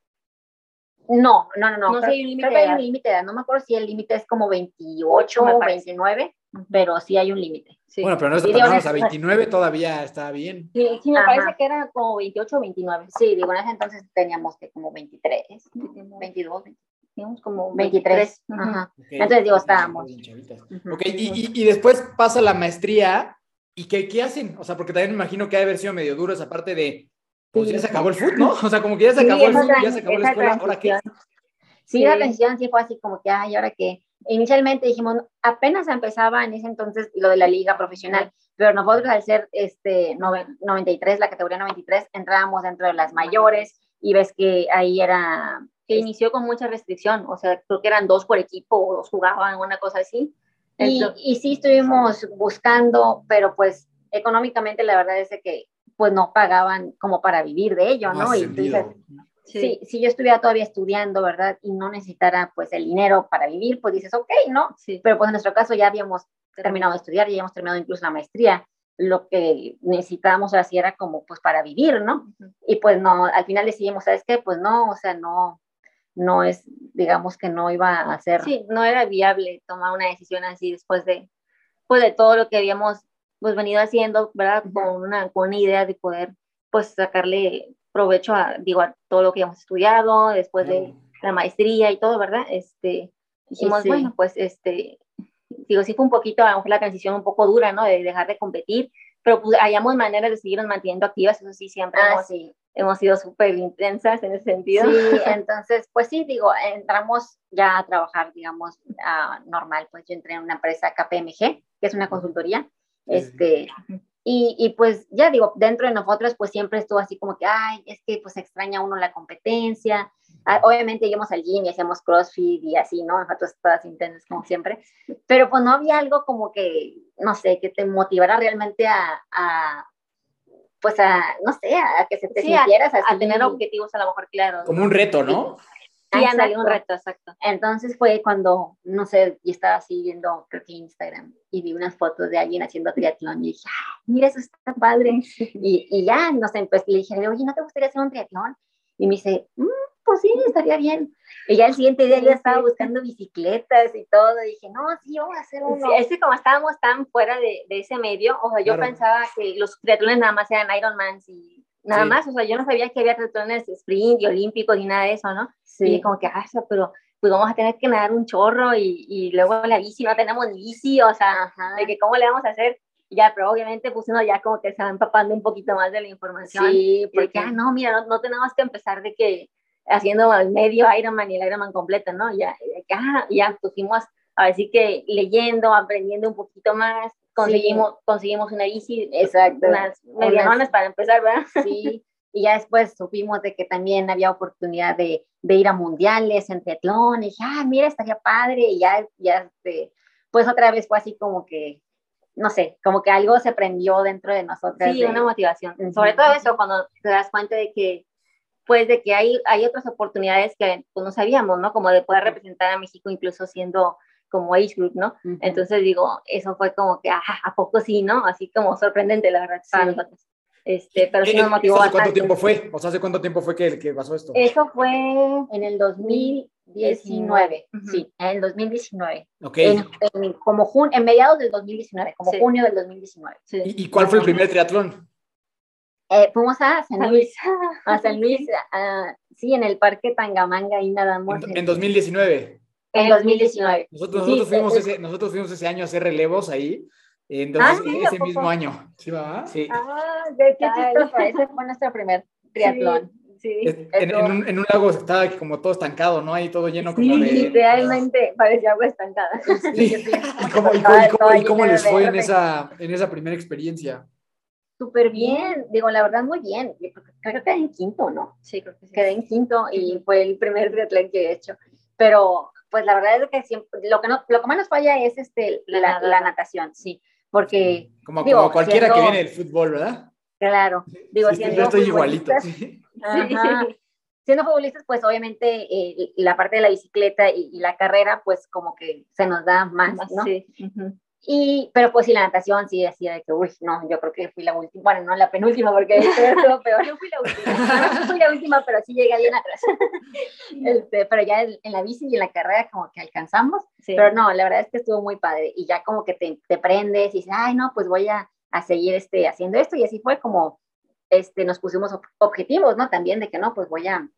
No, no, no, no. No sé, hay un límite de edad. límite. No me acuerdo si el límite es como 28 o 29, pero sí hay un límite. Sí. Bueno, pero no está tan sea, 29 todavía está bien. Sí, sí me Ajá. parece que era como 28 o 29. Sí, digo, en ese entonces teníamos que como 23, 22, 23 teníamos como 23. Ajá. Okay. Entonces, digo, estábamos. Ok, y, y, y, después pasa la maestría. ¿Y qué, qué hacen? O sea, porque también me imagino que ha de haber sido medio duro esa parte de, pues sí. ya se acabó el fútbol, ¿no? O sea, como que ya se acabó sí, el fútbol, ya se acabó la escuela, ¿ahora qué? Sí, la transición sí fue así como que, ay, ¿ahora qué? Inicialmente dijimos, apenas empezaba en ese entonces lo de la liga profesional, pero nosotros al ser este 93, la categoría 93, entrábamos dentro de las mayores y ves que ahí era que inició con mucha restricción, o sea, creo que eran dos por equipo o dos jugaban, una cosa así. Y, y, sí estuvimos buscando, pero pues económicamente la verdad es que pues no pagaban como para vivir de ello, ¿no? Y entonces, sí. si, si yo estuviera todavía estudiando, ¿verdad? Y no necesitara pues el dinero para vivir, pues dices, ok, ¿no? Sí. Pero pues en nuestro caso ya habíamos terminado de estudiar, ya habíamos terminado incluso la maestría, lo que necesitábamos así era como pues para vivir, ¿no? Uh -huh. Y pues no, al final decidimos, ¿sabes qué? Pues no, o sea, no, no es, digamos que no iba a ser. Sí, no era viable tomar una decisión así después de, pues de todo lo que habíamos pues venido haciendo, ¿verdad? Con una, con una idea de poder pues sacarle provecho a, digo, a todo lo que habíamos estudiado, después de la maestría y todo, ¿verdad? Este, dijimos, sí. bueno, pues este, digo, sí fue un poquito, a lo mejor la transición un poco dura, ¿no? De dejar de competir, pero pues hayamos maneras de seguirnos manteniendo activas, eso sí, siempre ah, hemos, sí hemos sido súper intensas en ese sentido. Sí, [LAUGHS] entonces, pues sí, digo, entramos ya a trabajar, digamos, uh, normal, pues yo entré en una empresa KPMG, que es una consultoría, este, y, y, pues ya digo, dentro de nosotros, pues siempre estuvo así como que, ay, es que pues extraña uno la competencia, ah, obviamente íbamos al gym y hacíamos crossfit y así, ¿no? Nosotros todas intensas como siempre, pero pues no había algo como que, no sé, que te motivara realmente a, a pues a, no sé, a que se te sí, sintieras a, a, tener objetivos a lo mejor claros. Como un reto, ¿no? Sí, ándale, un reto, exacto. Entonces fue cuando, no sé, yo estaba así viendo, creo que Instagram, y vi unas fotos de alguien haciendo triatlón, y dije, ah, mira, eso está padre. Y, y ya, no sé, pues le dije, oye, ¿no te gustaría hacer un triatlón? Y me dice, mmm, pues sí, estaría bien. Y ya el siguiente día yo estaba buscando bicicletas y todo, y dije, no, sí, vamos a hacer uno. Sí, es que como estábamos tan fuera de, de ese medio, o sea, yo claro. pensaba que los triatlones nada más eran Ironman y nada sí. más, o sea, yo no sabía que había triatlones sprint y olímpicos y nada de eso, ¿no? Sí. Y como que, ah, pero pues vamos a tener que nadar un chorro y, y luego la bici, no tenemos ni bici, o sea, Ajá. de que cómo le vamos a hacer ya, pero obviamente pues uno ya como que se va empapando un poquito más de la información. Sí, porque, ah, no, mira, no, no, tenemos que empezar de que haciendo el medio Ironman y el Ironman completo, ¿no? Ya, ya, ya pusimos Así que leyendo, aprendiendo un poquito más, conseguimos, conseguimos una bici, Exacto. unas medianonas para empezar, ¿verdad? [LAUGHS] Sí, y ya después supimos de que también había oportunidad de, de ir a mundiales en triatlón, y dije, ah, mira, estaría padre, y ya, ya, este, pues otra vez fue así como que, no sé, como que algo se prendió dentro de nosotros. Sí, una motivación. Sobre todo eso, cuando te das cuenta de que, pues, de que hay, hay otras oportunidades que pues, no sabíamos, ¿no? Como de poder representar a México incluso siendo como age group, ¿no? Entonces digo, eso fue como que, ajá, ¿a poco sí, no? Así como sorprendente, la verdad, para nosotros. Este, pero sí nos motivó ¿Hace cuánto tiempo fue? O sea, ¿hace cuánto tiempo fue que, que pasó esto? Eso fue en el 2019, sí, en el 2019. Ok. En, como jun en mediados del 2019, como junio del 2019. ¿Y, cuál fue el primer triatlón? Eh, fuimos a San Luis, a San Luis, sí, en el Parque Tangamanga, y nada más. En, 2019. En 2019. Nosotros, nosotros, fuimos ese, nosotros fuimos ese año a hacer relevos ahí entonces, ah, ese mismo año. ¿Sí va? Sí. Ah, qué chistoso. Ese fue nuestro primer triatlón. Sí. en, un, en, un, lago estaba como todo estancado, ¿no? Ahí todo lleno como de... Sí, realmente parecía agua estancada. Sí. [LAUGHS] ¿Y cómo, y cómo, y cómo les fue en esa, en esa primera experiencia? Súper bien, digo, la verdad muy bien. Creo que quedé en quinto, ¿no? Sí, creo que sí. Quedé en quinto y fue el primer triatlón que he hecho. Pero, pues la verdad es que siempre, lo que, no, lo que menos falla es este, la, la natación, sí porque... Como, como cualquiera que viene del fútbol, ¿verdad? Claro, digo, siendo yo estoy igualito. [LAUGHS] Siendo futbolistas, pues obviamente eh, la parte de la bicicleta y, la carrera, pues como que se nos da más, ¿no? Sí. Y, pero pues sí, la natación sí decía de que, uy, no, yo creo que fui la última, bueno, no la penúltima porque [LAUGHS] todo peor, yo fui la última, no fui la última, pero sí llegué bien atrás. [LAUGHS] Este, pero ya en la bici y en la carrera como que alcanzamos, pero no, la verdad es que estuvo muy padre y ya como que te, te prendes y dices, ay, no, pues voy a, a, seguir este, haciendo esto y así fue como este, nos pusimos objetivos, ¿no? También de que no, pues voy a,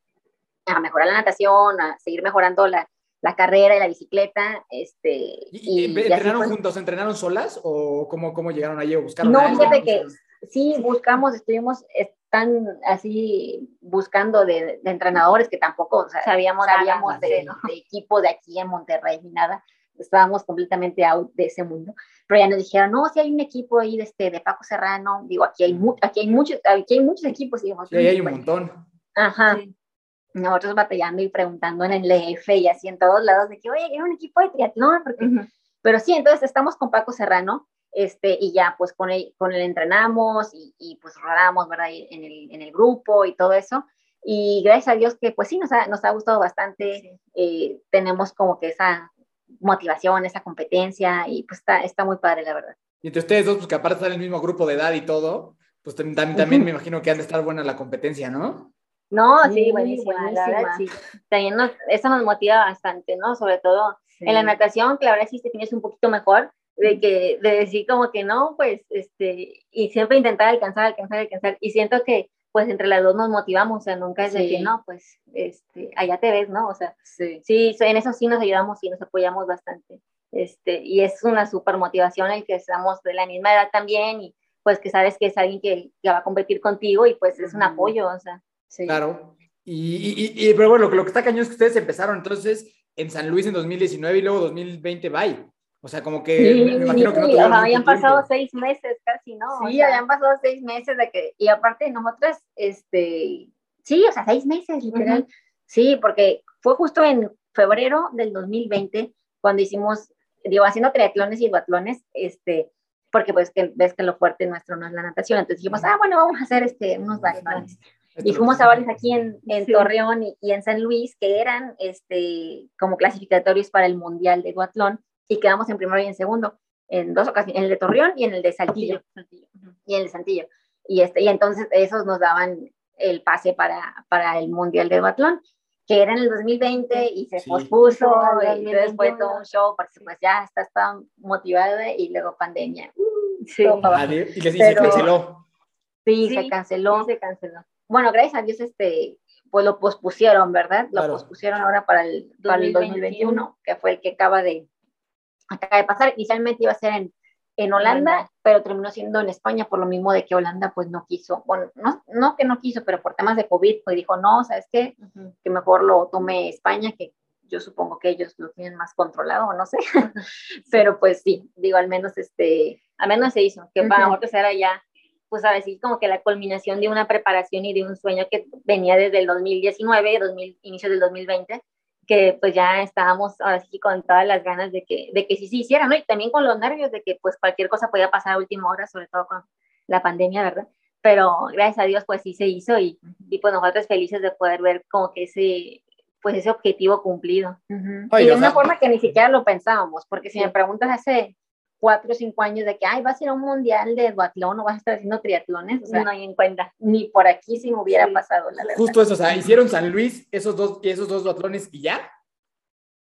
a mejorar la natación, a seguir mejorando la, la carrera y la bicicleta. Este, ¿Y, entrenaron juntos? ¿Entrenaron solas o cómo, cómo llegaron allí o buscaron? No, fíjate que sí, buscamos, estuvimos están así buscando de, entrenadores que tampoco sabíamos, sabíamos de, equipo de aquí en Monterrey ni nada. Estábamos completamente out de ese mundo. Pero ya nos dijeron, no, si hay un equipo ahí de, este, de Paco Serrano, digo, aquí hay, aquí hay, muchos, aquí hay muchos equipos. Y sí, hay un montón. Ajá nosotros batallando y preguntando en el EF y así en todos lados de que, oye, hay un equipo de triatlón, pero sí, entonces estamos con Paco Serrano, este, y ya pues con él, con él entrenamos y, y pues rodamos, ¿verdad? En el, en el, grupo y todo eso. Y gracias a Dios que pues sí, nos ha, nos ha gustado bastante, eh, tenemos como que esa motivación, esa competencia y pues está, está muy padre, la verdad. Y entre ustedes dos, pues que aparte están en el mismo grupo de edad y todo, pues también, también me imagino que han de estar buena la competencia, ¿no? No, sí, buenísima, la verdad, sí. También nos, eso nos motiva bastante, ¿no? Sobre todo en la natación, que la verdad sí te tienes un poquito mejor, de que, de decir como que no, pues, este, y siempre intentar alcanzar, alcanzar, alcanzar, y siento que, pues, entre las dos nos motivamos, o sea, nunca es de que no, pues, este, allá te ves, ¿no? O sea, sí. sí, en eso sí nos ayudamos y nos apoyamos bastante, este, y es una súper motivación el que estamos de la misma edad también, y pues que sabes que es alguien que, que va a competir contigo, y pues es un apoyo, o sea. Claro. Y, y, pero bueno, lo que está cañón es que ustedes empezaron entonces en San Luis en 2019 y luego 2020, bye. O sea, como que me imagino que no habían pasado seis meses casi, ¿no? Sí, habían pasado seis meses de que, y aparte nosotras, este, sí, o sea, seis meses, literal. Sí, porque fue justo en febrero del 2020 cuando hicimos, digo, haciendo triatlones y duatlones, este, porque pues que ves que lo fuerte nuestro no es la natación, entonces dijimos, ah, bueno, vamos a hacer este, unos duatlones. Y fuimos a varios aquí en, en Torreón y, y, en San Luis que eran este, como clasificatorios para el Mundial de Duatlón y quedamos en primero y en segundo, en dos ocasiones, en el de Torreón y en el de Saltillo. Y en el de Saltillo. Y, este, y entonces esos nos daban el pase para, para el Mundial de Duatlón que era en el 2020 y se pospuso y después todo un show porque pues ya estás tan motivada y luego pandemia. sí. y, les, se canceló. Sí, se canceló. Sí, se canceló bueno, gracias a Dios, este, pues lo pospusieron, ¿verdad? Lo pospusieron ahora para el, 2021, que fue el que acaba de, acaba de pasar. Inicialmente iba a ser en, en Holanda, pero terminó siendo en España por lo mismo de que Holanda pues no quiso, bueno, no, no que no quiso, pero por temas de COVID, pues dijo, no, ¿sabes qué? Que mejor lo tome España, que yo supongo que ellos lo tienen más controlado, no sé, [LAUGHS] pero pues sí, digo, al menos este, al menos se hizo, que para nosotros era ya, pues a decir, como que la culminación de una preparación y de un sueño que venía desde el 2019, 2000, inicio del 2020, que pues ya estábamos ahora sí con todas las ganas de que, de que sí se hiciera, ¿no? Y también con los nervios de que pues cualquier cosa podía pasar a última hora, sobre todo con la pandemia, ¿verdad? Pero gracias a Dios pues sí se hizo y, y pues nosotros felices de poder ver como que ese, pues ese objetivo cumplido. y de una forma que ni siquiera lo pensábamos, porque si me preguntas hace cuatro o cinco años de que, ay, vas a ir a un mundial de duatlón o vas a estar haciendo triatlones, o sea, no hay en cuenta, ni por aquí si me hubiera pasado, la verdad. Justo eso, o sea, hicieron San Luis, esos dos, esos dos duatlones y ya.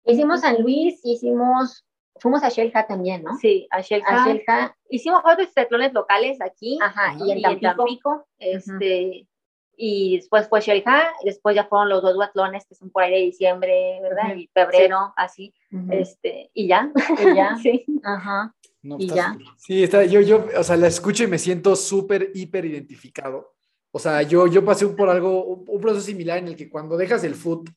Hicimos San Luis, hicimos, fuimos a Shelja también, ¿no? Sí, a Shelja. Hicimos otros triatlones locales aquí, Ajá, y, en Tampico, este, y después fue Shelja, después ya fueron los dos duatlones que son por ahí de diciembre, ¿verdad? Y febrero, así, este, y ya. Y ya. [LAUGHS] sí. Ajá. y ya. Sí, está, yo, yo, o sea, la escucho y me siento súper, hiper identificado. O sea, yo, yo pasé por algo, un, proceso similar en el que cuando dejas el foot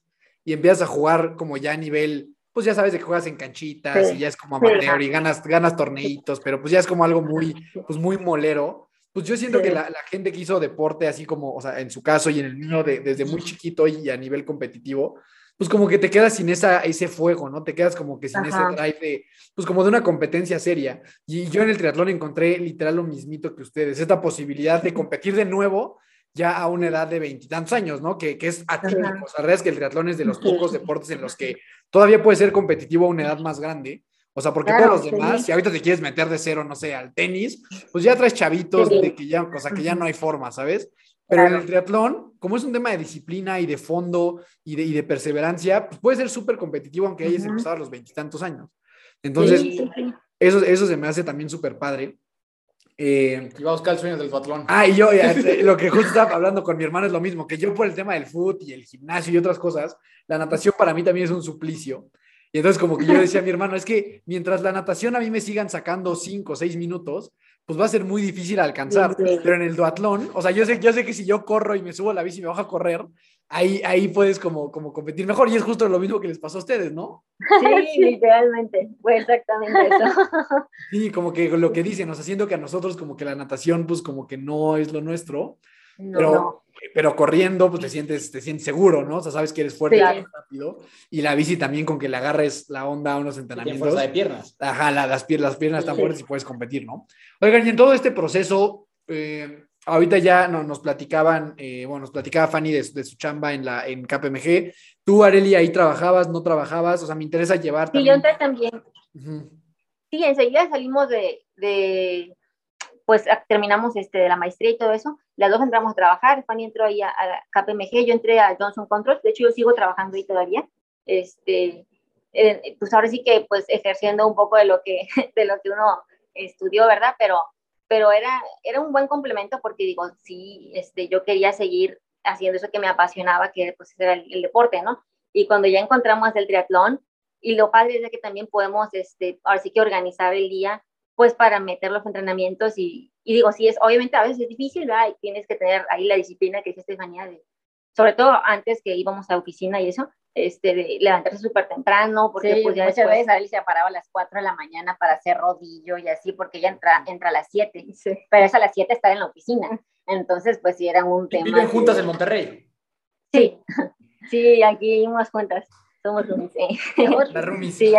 y empiezas a jugar como ya a nivel, pues ya sabes de que juegas en canchitas y ya es como amateur y ganas, ganas torneitos, pero pues ya es como algo muy, pues muy molero pues yo siento que la, gente que hizo deporte, así como, o sea, en su caso y en el mío, de, desde muy chiquito y a nivel competitivo, pues como que te quedas sin esa, ese fuego, ¿no? Te quedas como que sin ese drive de, pues como de una competencia seria. Y yo en el triatlón encontré literal lo mismito que ustedes, esta posibilidad de competir de nuevo ya a una edad de veintitantos años, ¿no? Que, que es atípico. O sea, la verdad es que el triatlón es de los pocos deportes en los que todavía puede ser competitivo a una edad más grande. O sea, porque todos los demás, si ahorita te quieres meter de cero, no sé, al tenis, pues ya traes chavitos de que ya, o sea, que ya no hay forma, ¿sabes? Pero en el triatlón, como es un tema de disciplina y de fondo y de, y de perseverancia, pues puede ser súper competitivo aunque hayas empezado a los veintitantos años. Entonces, eso, eso se me hace también súper padre. Eh, y va a buscar el sueño del triatlón. Ah, y yo, [LAUGHS] eh, lo que justo estaba hablando con mi hermano es lo mismo, que yo por el tema del foot y el gimnasio y otras cosas, la natación para mí también es un suplicio. Y entonces como que yo decía a mi [LAUGHS] hermano, es que mientras la natación a mí me sigan sacando cinco o seis minutos, pues va a ser muy difícil alcanzar. Pero en el duatlón, o sea, yo sé, yo sé que si yo corro y me subo a la bici y me bajo a correr, ahí, ahí puedes como, como competir mejor. Y es justo lo mismo que les pasó a ustedes, ¿no? [LAUGHS] Sí, literalmente. Fue exactamente eso. [LAUGHS] Sí, como que lo que dicen, o sea, siento que a nosotros como que la natación, pues como que no es lo nuestro. pero pero corriendo, pues te sientes, te sientes seguro, ¿no? O sea, sabes que eres fuerte y rápido. Y la bici también con que le agarres la onda a unos entrenamientos. fuerza de piernas. Ajá, las, piernas, las piernas están fuertes y puedes competir, ¿no? Oigan, y en todo este proceso, eh, ahorita ya nos platicaban, eh, bueno, nos platicaba Fanny de, su chamba en, la, en KPMG. Tú, Areli, ahí trabajabas, no trabajabas, o sea, me interesa llevar Sí, yo entré también. Sí, enseguida salimos de, de pues terminamos este, de la maestría y todo eso, las dos entramos a trabajar, Fanny entró ahí a, KPMG, yo entré a Johnson Controls, de hecho yo sigo trabajando ahí todavía, este, eh, pues ahora sí que pues ejerciendo un poco de lo que, [LAUGHS] de lo que uno estudió, ¿verdad? Pero, pero era, era un buen complemento porque digo, sí, este, yo quería seguir haciendo eso que me apasionaba, que pues era el, deporte, ¿no? Y cuando ya encontramos el triatlón, y lo padre es que también podemos, este, ahora sí que organizar el día pues para meter los entrenamientos y, y, digo, sí, es, obviamente a veces es difícil, ¿verdad? Y tienes que tener ahí la disciplina que dice Estefanía, de, sobre todo antes que íbamos a la oficina y eso, este, de levantarse súper temprano, porque pues ya muchas después... veces Alicia paraba a las 4 de la mañana para hacer rodillo y así, porque ella entra, entra a las 7, pero es a las 7 estar en la oficina, entonces pues sí era un tema... ¿Viven juntas en Monterrey? Sí, sí, [LAUGHS] aquí vimos juntas somos roomies. Eh. La [LAUGHS] roomies. Sí,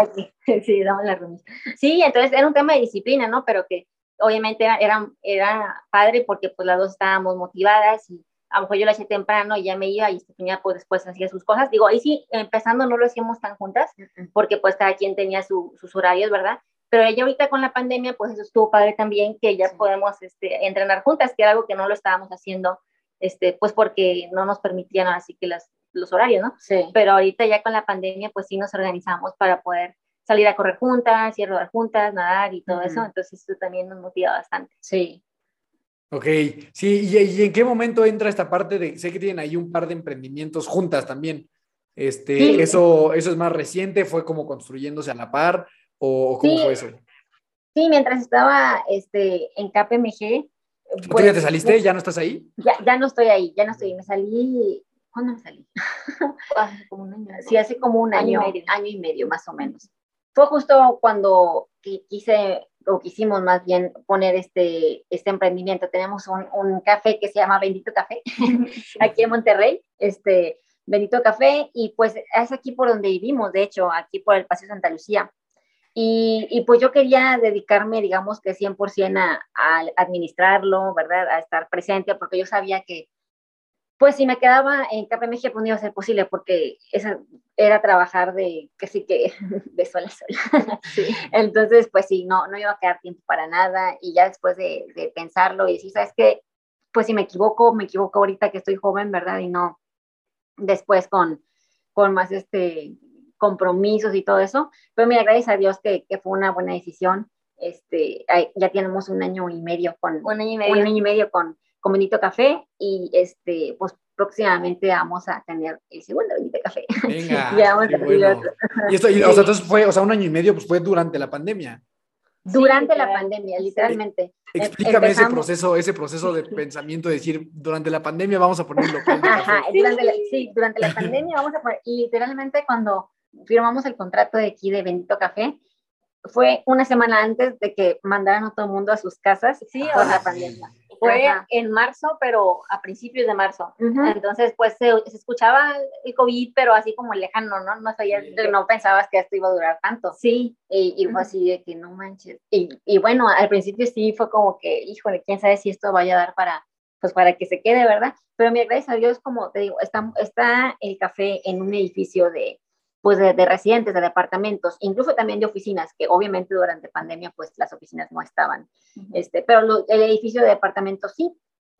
[LAUGHS] sí, damos la roomies. Sí, entonces era un tema de disciplina, ¿no? Pero que obviamente era, era padre porque pues las dos estábamos motivadas y a lo mejor yo la hacía temprano y ya me iba y Estefanía pues después hacía sus cosas. Digo, ahí sí, empezando no lo hacíamos tan juntas porque pues cada quien tenía sus horarios, ¿verdad? Pero ella ahorita con la pandemia pues eso estuvo padre también que ya podemos este, entrenar juntas, que era algo que no lo estábamos haciendo este, pues porque no nos permitían así que las, los horarios, ¿no? Sí. Pero ahorita ya con la pandemia, pues sí nos organizamos para poder salir a correr juntas y a rodar juntas, nadar y todo eso, entonces eso también nos motiva bastante. Sí. Ok, sí, ¿Y, en qué momento entra esta parte de, sé que tienen ahí un par de emprendimientos juntas también, este, eso, ¿eso es más reciente? ¿Fue como construyéndose a la par o, cómo fue eso? Sí, mientras estaba este, en KPMG. ¿Tú ya te saliste? ¿Ya no estás ahí? Ya, ya no estoy ahí, ya no estoy, me salí ¿cuándo salí? [LAUGHS] Hace como un año. Sí, hace como un Año año, y medio. año y medio más o menos. Fue justo cuando qui- quise, o quisimos más bien poner este, este emprendimiento. Tenemos un, un café que se llama Bendito Café, [LAUGHS] aquí en Monterrey, este Bendito Café, y pues es aquí por donde vivimos, de hecho, aquí por el Paseo Santa Lucía. Y, y pues yo quería dedicarme, digamos que 100% a, a administrarlo, ¿verdad? A estar presente, porque yo sabía que, pues si me quedaba en México, pues no iba a ser posible, porque esa era trabajar de, que sí que, [LAUGHS] de sol a sol. [LAUGHS] Entonces, pues sí, no, no iba a quedar tiempo para nada. Y ya después de, de pensarlo y decir, ¿sabes qué? Pues si me equivoco, me equivoco ahorita que estoy joven, ¿verdad? Y no después con, con más este compromisos y todo eso. Pero mira, gracias a Dios que, que fue una buena decisión. Este, ya tenemos un año y medio con, Un año y un medio. año y medio con, con Benito Café y este, pues próximamente vamos a tener el segundo Benito Café. [LAUGHS] Venga. [LAUGHS] Ya vamos qué a abrir bueno. otro. Y esto, y, o sea, entonces fue, o sea, un año y medio, pues fue durante la pandemia. Durante la literal. pandemia, literalmente. Explícame ese empezamos- proceso, ese proceso de pensamiento, de decir, durante la pandemia vamos a poner local de Ajá, café. durante la, sí, durante la pandemia vamos a poner, y literalmente cuando firmamos el contrato de aquí de Bendito Café, fue una semana antes de que mandaran a todo el mundo a sus casas Sí, por o la pandemia. Fue Ajá. en marzo, pero a principios de marzo. Entonces, pues se, se escuchaba el COVID, pero así como lejano, ¿no? No sabías Sí, no pensabas que esto iba a durar tanto. Sí, Y, y fue así de que no manches. Y, y bueno, al principio sí fue como que, híjole, quién sabe si esto vaya a dar para, pues para que se quede, ¿verdad? Pero mira, gracias a Dios, como te digo, está, está el café en un edificio de, pues de, de residentes, de departamentos, incluso también de oficinas, que obviamente durante pandemia, pues las oficinas no estaban, este, pero lo- el edificio de departamentos sí.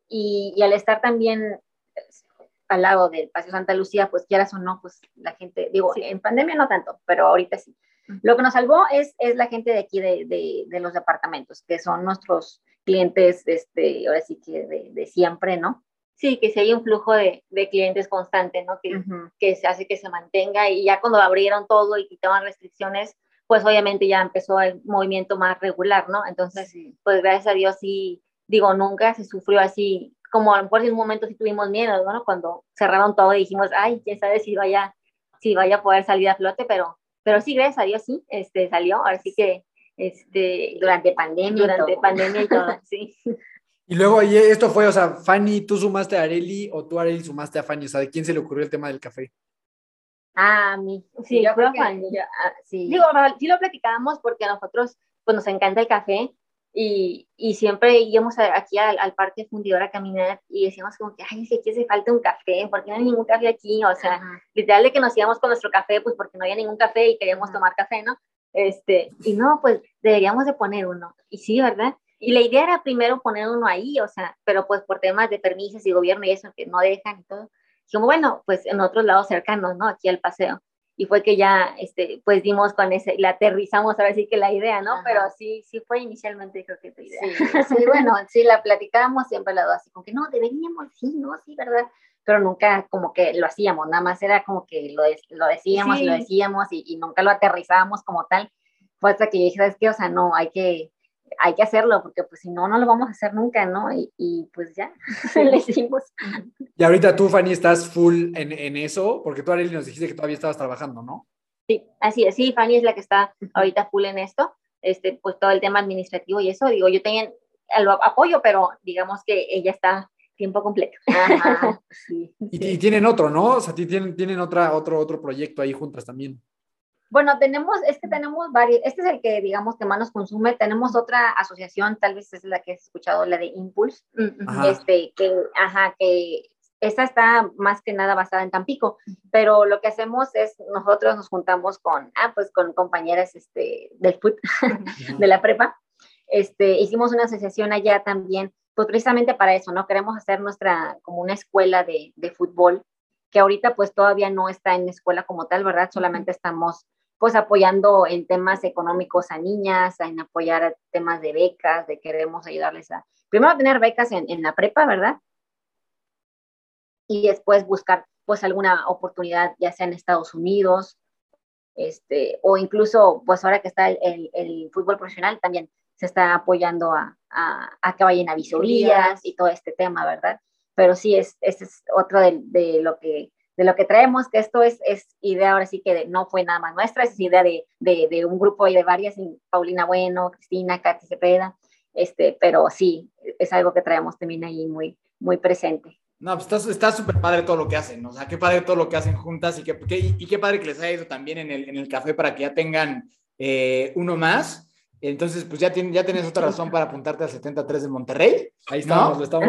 Y, y al estar también pues, al lado del Paseo Santa Lucía, pues quieras o no, pues la gente, digo, Sí. en pandemia no tanto, pero ahorita sí. Lo que nos salvó es, es la gente de aquí, de, de, de los departamentos, que son nuestros clientes, este, ahora sí que de, de siempre, ¿no? Sí, que si hay un flujo de, de clientes constante, ¿no? Que, que se hace que se mantenga y ya cuando abrieron todo y quitaban restricciones, pues obviamente ya empezó el movimiento más regular, ¿no? Entonces, Sí. pues gracias a Dios sí, digo, nunca se sufrió así, como a lo mejor en un momento sí tuvimos miedo, ¿no? Cuando cerraron todo y dijimos, ay, quién sabe si vaya, si vaya a poder salir a flote, pero, pero sí, gracias a Dios sí, este, salió, ahora sí que, este, Durante pandemia. durante todo. pandemia y todo, [LAUGHS] sí. Y luego, y esto fue, o sea, Fanny, ¿tú sumaste a Areli o tú, Areli, sumaste a Fanny? O sea, ¿de quién se le ocurrió el tema del café? Ah, a mí. Sí, yo fue creo a que Fanny. yo- ah, sí. Digo, sí lo platicábamos porque a nosotros pues nos encanta el café y, y siempre íbamos a- aquí al, al parque fundidor a caminar y decíamos como que, ay, es que aquí hace falta un café, ¿por qué no hay ningún café aquí? O sea, Ajá. literal de que nos íbamos con nuestro café, pues porque no había ningún café y queríamos Ajá. tomar café, ¿no? Este, y no, pues deberíamos de poner uno. Y sí, ¿verdad? Y la idea era primero poner uno ahí, o sea, pero pues por temas de permisos y gobierno y eso, que no dejan y todo. Dijimos, bueno, pues en otros lados cercanos, ¿no? Aquí al paseo. Y fue que ya, este, pues dimos con ese, la aterrizamos ahora sí que la idea, ¿no? Ajá. Pero sí, sí fue inicialmente creo que tu idea. Sí, sí, bueno, [LAUGHS] sí, la platicábamos siempre la dos, así como que no, deberíamos, sí, no, sí, ¿verdad? Pero nunca como que lo hacíamos, nada más era como que lo, lo decíamos y lo Sí. decíamos y, y nunca lo aterrizábamos como tal. Fue hasta que dije, ¿sabes qué? O sea, no, hay que, hay que hacerlo, porque pues si no, no lo vamos a hacer nunca, ¿no? Y, y pues ya, [LAUGHS] lo hicimos. Y ahorita tú, Fanny, estás full en, en eso, porque tú, Areli, nos dijiste que todavía estabas trabajando, ¿no? Sí, así es, sí, Fanny es la que está ahorita full en esto, este, pues todo el tema administrativo y eso, digo, yo tenía el apoyo, pero digamos que ella está tiempo completo. Ajá, [LAUGHS] sí. Y, y tienen otro, ¿no? O sea, ti- tienen, tienen otra, otro, otro proyecto ahí juntas también. Bueno, tenemos, es que tenemos varios, este es el que digamos que más nos consume, tenemos otra asociación, tal vez es la que has escuchado, la de Impulse, Ajá. este, que, ajá, que esta está más que nada basada en Tampico, pero lo que hacemos es, nosotros nos juntamos con, ah, pues con compañeras, este, del FUT, [LAUGHS] de la prepa, este, hicimos una asociación allá también, pues precisamente para eso, ¿no? Queremos hacer nuestra, como una escuela de, de fútbol, que ahorita pues todavía no está en escuela como tal, ¿verdad? Solamente estamos pues apoyando en temas económicos a niñas, en apoyar a temas de becas, de queremos ayudarles a, primero tener becas en, en la prepa, ¿verdad? Y después buscar pues alguna oportunidad, ya sea en Estados Unidos, este, o incluso pues ahora que está el, el, el fútbol profesional también se está apoyando a, a, a que vayan a visorías y todo este tema, ¿verdad? pero sí, es, es otro de, de, lo que, de lo que traemos, que esto es, es idea ahora sí que no fue nada más nuestra, es idea de, de, de un grupo y de varias, Paulina Bueno, Cristina, Katy Cepeda, este, pero sí, es algo que traemos también ahí muy, muy presente. No, pues está súper padre todo lo que hacen, o sea, qué padre todo lo que hacen juntas y qué, y qué padre que les haya ido también en el, en el café para que ya tengan eh, uno más. Entonces, pues ya, tienes, ya tienes otra razón para apuntarte al 73 de Monterrey. Ahí estamos, lo estamos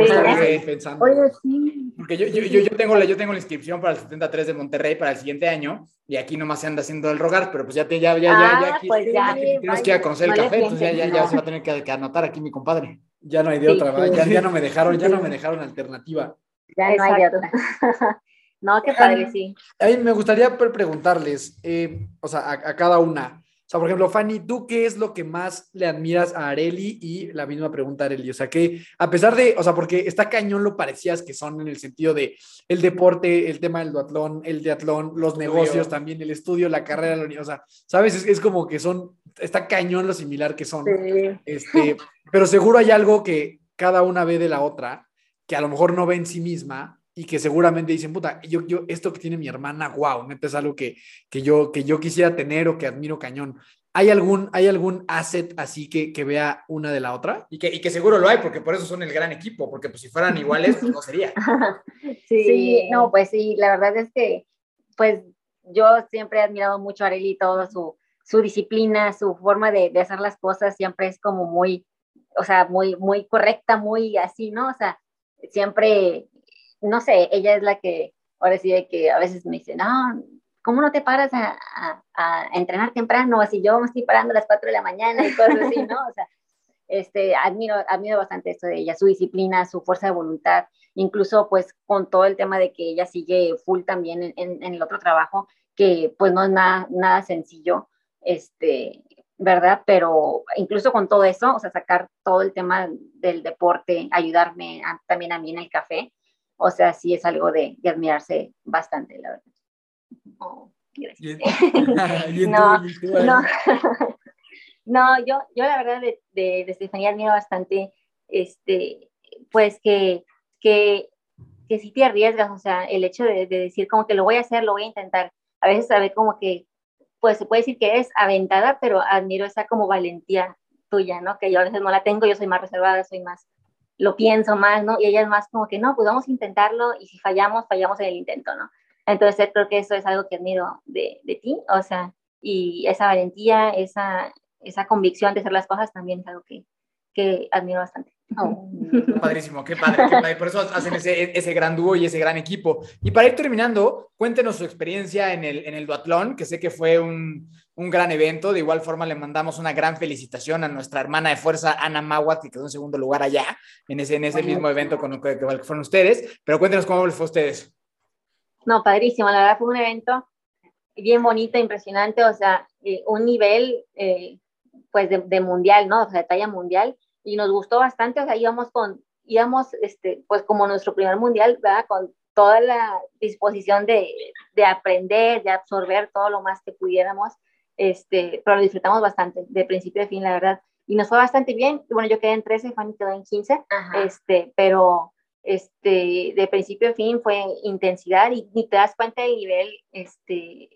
pensando. Oye, sí. Porque yo, yo, yo, tengo la, yo tengo la inscripción para el 73 de Monterrey para el siguiente año y aquí nomás se anda haciendo el rogar, pero pues ya, te, ya, ya, ya, ya, aquí, pues ya, tienes que ir a conocer el café, entonces ya, ya, ya se va a tener que, que, anotar aquí mi compadre. Ya no hay de otra, Ya, ya, no me dejaron, ya no me dejaron alternativa. Ya no hay de otra. [LAUGHS] no, qué padre, sí. A mí me gustaría preguntarles, eh, o sea, a, a cada una, sea, por ejemplo, Fanny, ¿tú qué es lo que más le admiras a Areli? Y la misma pregunta a Areli, o sea, que a pesar de, o sea, porque está cañón lo parecías que son en el sentido de el deporte, el tema del duatlón, el teatlón, los negocios también, el estudio, la carrera, la, o sea, ¿sabes? Es, es, como que son, está cañón lo similar que son. Sí. Este, pero seguro hay algo que cada una ve de la otra, que a lo mejor no ve en sí misma, y que seguramente dicen, puta, yo, yo, esto que tiene mi hermana, wow, neta es algo que, que, yo, que yo quisiera tener o que admiro cañón. ¿Hay algún, ¿Hay algún asset así que, que vea una de la otra? Y que, y que seguro lo hay, porque por eso son el gran equipo, porque pues si fueran iguales, pues no sería. [LAUGHS] sí, sí, no, pues sí, la verdad es que, pues yo siempre he admirado mucho a Arely, todo su, su disciplina, su forma de, de hacer las cosas siempre es como muy, o sea, muy, muy correcta, muy así, ¿no? O sea, siempre no sé, ella es la que, ahora sí, de que a veces me dice, no, ¿cómo no te paras a, a, entrenar temprano? Así yo me estoy parando a las 4 de la mañana y cosas así, ¿no? O sea, este, admiro, admiro bastante esto de ella, su disciplina, su fuerza de voluntad, incluso pues con todo el tema de que ella sigue full también en, en, en el otro trabajo, que pues no es nada, nada sencillo, este, ¿verdad? Pero incluso con todo eso, o sea, sacar todo el tema del deporte, ayudarme también a mí en el café, o sea, sí es algo de, de admirarse bastante, la verdad. Oh, [LAUGHS] [LAUGHS] no, no, [LAUGHS] no, yo, yo la verdad de, de, de Estefanía admiro bastante, este, pues que, que, que sí te arriesgas, o sea, el hecho de, de, decir como que lo voy a hacer, lo voy a intentar. A veces sabe como que, pues se puede decir que eres aventada, pero admiro esa como valentía tuya, ¿no? Que yo a veces no la tengo, yo soy más reservada, soy más lo pienso más, ¿no? Y ella es más como que, no, pues vamos a intentarlo y si fallamos, fallamos en el intento, ¿no? Entonces creo que eso es algo que admiro de, de ti, o sea, y esa valentía, esa, esa convicción de hacer las cosas también es algo que, que admiro bastante. Oh. Padrísimo, qué padre, qué padre, Por eso hacen ese, ese, gran dúo y ese gran equipo. Y para ir terminando, cuéntenos su experiencia en el, en el duatlón, que sé que fue un, un gran evento. De igual forma, le mandamos una gran felicitación a nuestra hermana de fuerza, Ana Maguat, que quedó en segundo lugar allá, en ese, en ese mismo evento con que, que fueron ustedes. Pero cuéntenos cómo les fue a ustedes. No, padrísimo. La verdad fue un evento bien bonito, impresionante. O sea, eh, un nivel, eh, pues, de, de, mundial, ¿no? O sea, de talla mundial. Y nos gustó bastante. O sea, íbamos con, íbamos, este, pues, como nuestro primer mundial, ¿verdad? Con toda la disposición de, de aprender, de absorber todo lo más que pudiéramos este, pero lo disfrutamos bastante, de principio a fin, la verdad. Y nos fue bastante bien. Bueno, yo quedé en 13, Fanny quedó en 15, este, pero este, de principio a fin fue intensidad y, y te das cuenta del nivel, este,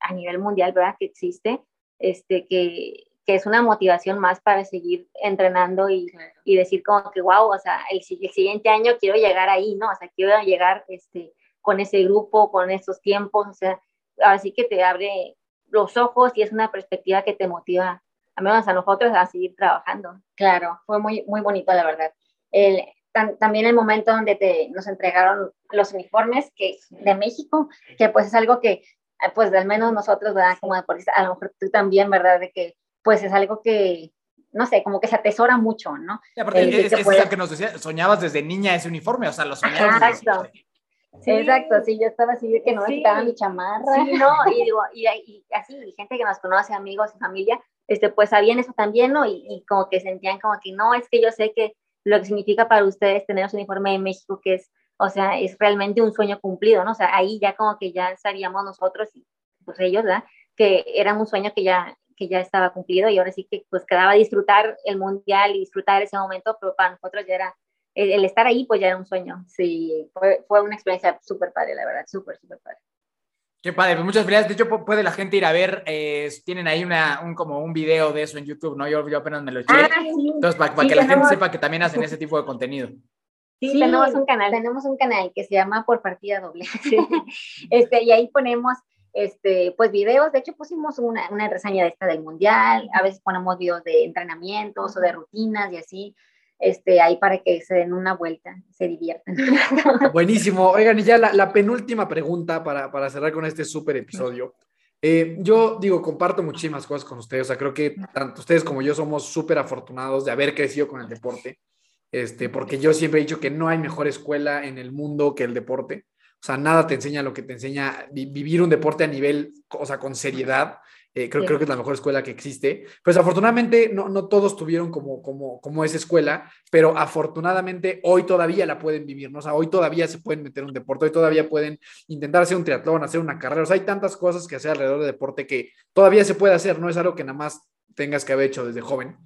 a nivel mundial, ¿verdad? Que existe, este, que, que es una motivación más para seguir entrenando y, y decir como que, wow, o sea, el, el, siguiente año quiero llegar ahí, ¿no? O sea, quiero llegar este, con ese grupo, con esos tiempos, o sea, así que te abre los ojos y es una perspectiva que te motiva, a menos a nosotros, a seguir trabajando. Claro, fue muy, muy bonito, la verdad. El, tam, también el momento donde te, nos entregaron los uniformes que, de México, que pues es algo que, pues al menos nosotros, ¿verdad? Como deportistas, a lo mejor tú también, ¿verdad? De que pues es algo que, no sé, como que se atesora mucho, ¿no? Sí, aparte, el, es, es, es que nos decía, soñabas desde niña ese uniforme, o sea, lo soñabas. Exacto. Desde... Sí. Exacto, sí, yo estaba así de que no me quitaba mi chamarra. Sí, no, y digo, y, y, así, gente que nos conoce, amigos y familia, este, pues sabían eso también, ¿no? Y, y, como que sentían como que no, es que yo sé que lo que significa para ustedes tener su uniforme de México, que es, o sea, es realmente un sueño cumplido, ¿no? O sea, ahí ya como que ya sabíamos nosotros y pues ellos, ¿verdad? Que era un sueño que ya, que ya estaba cumplido y ahora sí que pues quedaba disfrutar el mundial y disfrutar ese momento, pero para nosotros ya era el, estar ahí pues ya era un sueño. Sí, fue, fue una experiencia súper padre, la verdad, súper, súper padre. Qué padre, pues muchas gracias. De hecho, puede la gente ir a ver, eh, tienen ahí una, un, como un video de eso en YouTube, ¿no? Yo, yo apenas me lo eché. Ah, Entonces, para, que la gente sepa que también hacen ese tipo de contenido. Sí, tenemos un canal, tenemos un canal que se llama Por Partida Doble. [LAUGHS] este, y ahí ponemos este, pues videos, de hecho pusimos una, una reseña de esta del mundial, a veces ponemos videos de entrenamientos o de rutinas y así, este, ahí para que se den una vuelta, se diviertan. [LAUGHS] Buenísimo. Oigan, y ya la, penúltima pregunta para, para, cerrar con este súper episodio. Eh, yo digo, comparto muchísimas cosas con ustedes, o sea, creo que tanto ustedes como yo somos súper afortunados de haber crecido con el deporte, este, porque yo siempre he dicho que no hay mejor escuela en el mundo que el deporte. O sea, nada te enseña lo que te enseña vivir un deporte a nivel, o sea, con seriedad. Eh, creo, creo que es la mejor escuela que existe. Pues afortunadamente no, no todos tuvieron como, como, como esa escuela, pero afortunadamente hoy todavía la pueden vivir, ¿no? O sea, hoy todavía se pueden meter en un deporte, hoy todavía pueden intentar hacer un triatlón, hacer una carrera. O sea, hay tantas cosas que hacer alrededor del deporte que todavía se puede hacer, no es algo que nada más tengas que haber hecho desde joven.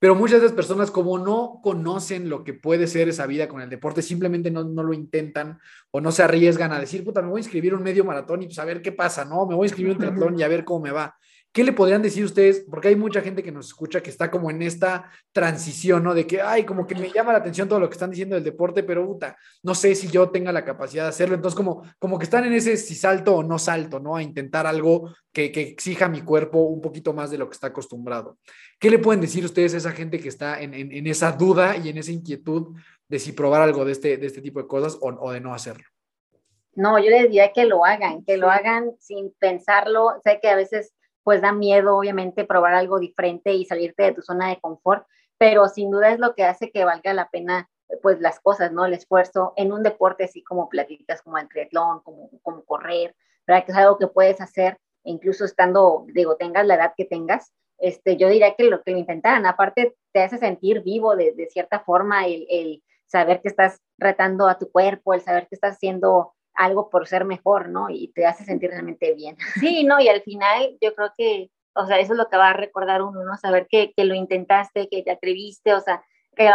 Pero muchas de las personas, como no conocen lo que puede ser esa vida con el deporte, simplemente no, no lo intentan o no se arriesgan a decir, puta, me voy a inscribir un medio maratón y pues a ver qué pasa, ¿no? Me voy a inscribir un triatlón y a ver cómo me va. ¿Qué le podrían decir ustedes? Porque hay mucha gente que nos escucha que está como en esta transición, ¿no? De que, ay, como que me llama la atención todo lo que están diciendo del deporte, pero puta, no sé si yo tenga la capacidad de hacerlo. Entonces, como, como que están en ese si salto o no salto, ¿no? A intentar algo que, que exija a mi cuerpo un poquito más de lo que está acostumbrado. ¿Qué le pueden decir ustedes a esa gente que está en, en, esa duda y en esa inquietud de si probar algo de este, de este tipo de cosas o, o de no hacerlo? No, yo les diría que lo hagan, que lo hagan sin pensarlo. Sé que a veces pues da miedo, obviamente, probar algo diferente y salirte de tu zona de confort, pero sin duda es lo que hace que valga la pena pues las cosas, ¿no? El esfuerzo en un deporte así como platicas, como el triatlón, como, como correr, ¿verdad? Que es algo que puedes hacer incluso estando, digo, tengas la edad que tengas, este, yo diría que lo que lo intentaran, aparte te hace sentir vivo de, de cierta forma el, el, saber que estás retando a tu cuerpo, el saber que estás haciendo algo por ser mejor, ¿no? Y te hace sentir realmente bien. [LAUGHS] Sí, ¿no? Y al final yo creo que, o sea, eso es lo que va a recordar uno, ¿no? Saber que, que lo intentaste, que te atreviste, o sea, que,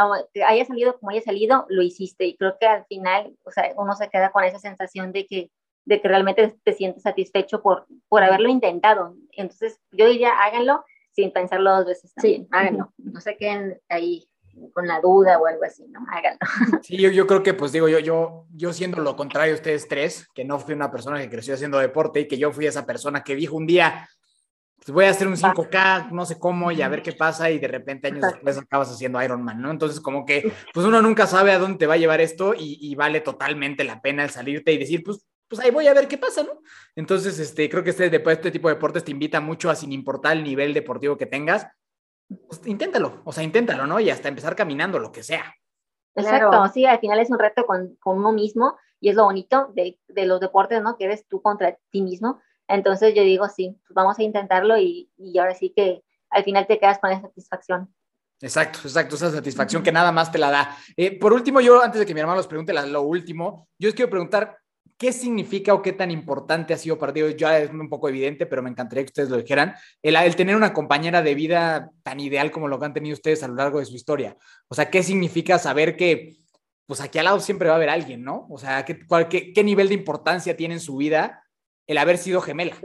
haya salido como haya salido, lo hiciste. Y creo que al final, o sea, uno se queda con esa sensación de que, de que realmente te sientes satisfecho por, por haberlo intentado. Entonces, yo diría, háganlo sin pensarlo dos veces. Sí, háganlo. No se queden ahí con la duda o algo así, ¿no? Háganlo. [LAUGHS] Sí, yo, yo creo que, pues digo, yo, yo, yo siendo lo contrario a ustedes tres, que no fui una persona que creció haciendo deporte y que yo fui esa persona que dijo un día, pues voy a hacer un 5K, no sé cómo, y a ver qué pasa, y de repente años después acabas haciendo Ironman, ¿no? Entonces, como que, pues uno nunca sabe a dónde te va a llevar esto y, y vale totalmente la pena el salirte y decir, pues, pues ahí voy a ver qué pasa, ¿no? Entonces, este, creo que este, este tipo de deportes te invita mucho a, sin importar el nivel deportivo que tengas, pues, inténtalo, o sea, inténtalo, ¿no? Y hasta empezar caminando, lo que sea. Exacto, sí, al final es un reto con, con uno mismo y es lo bonito de, de, los deportes, ¿no? Que eres tú contra ti mismo. Entonces yo digo, sí, pues vamos a intentarlo y, y ahora sí que al final te quedas con esa satisfacción. Exacto, exacto, esa satisfacción que nada más te la da. Eh, por último, yo antes de que mi hermano los pregunte lo último, yo os quiero preguntar, ¿Qué significa o qué tan importante ha sido para ti? Ya es un poco evidente, pero me encantaría que ustedes lo dijeran. El, tener una compañera de vida tan ideal como lo que han tenido ustedes a lo largo de su historia. O sea, ¿qué significa saber que, pues aquí al lado siempre va a haber alguien, ¿no? O sea, ¿qué, qué, nivel de importancia tiene en su vida el haber sido gemela?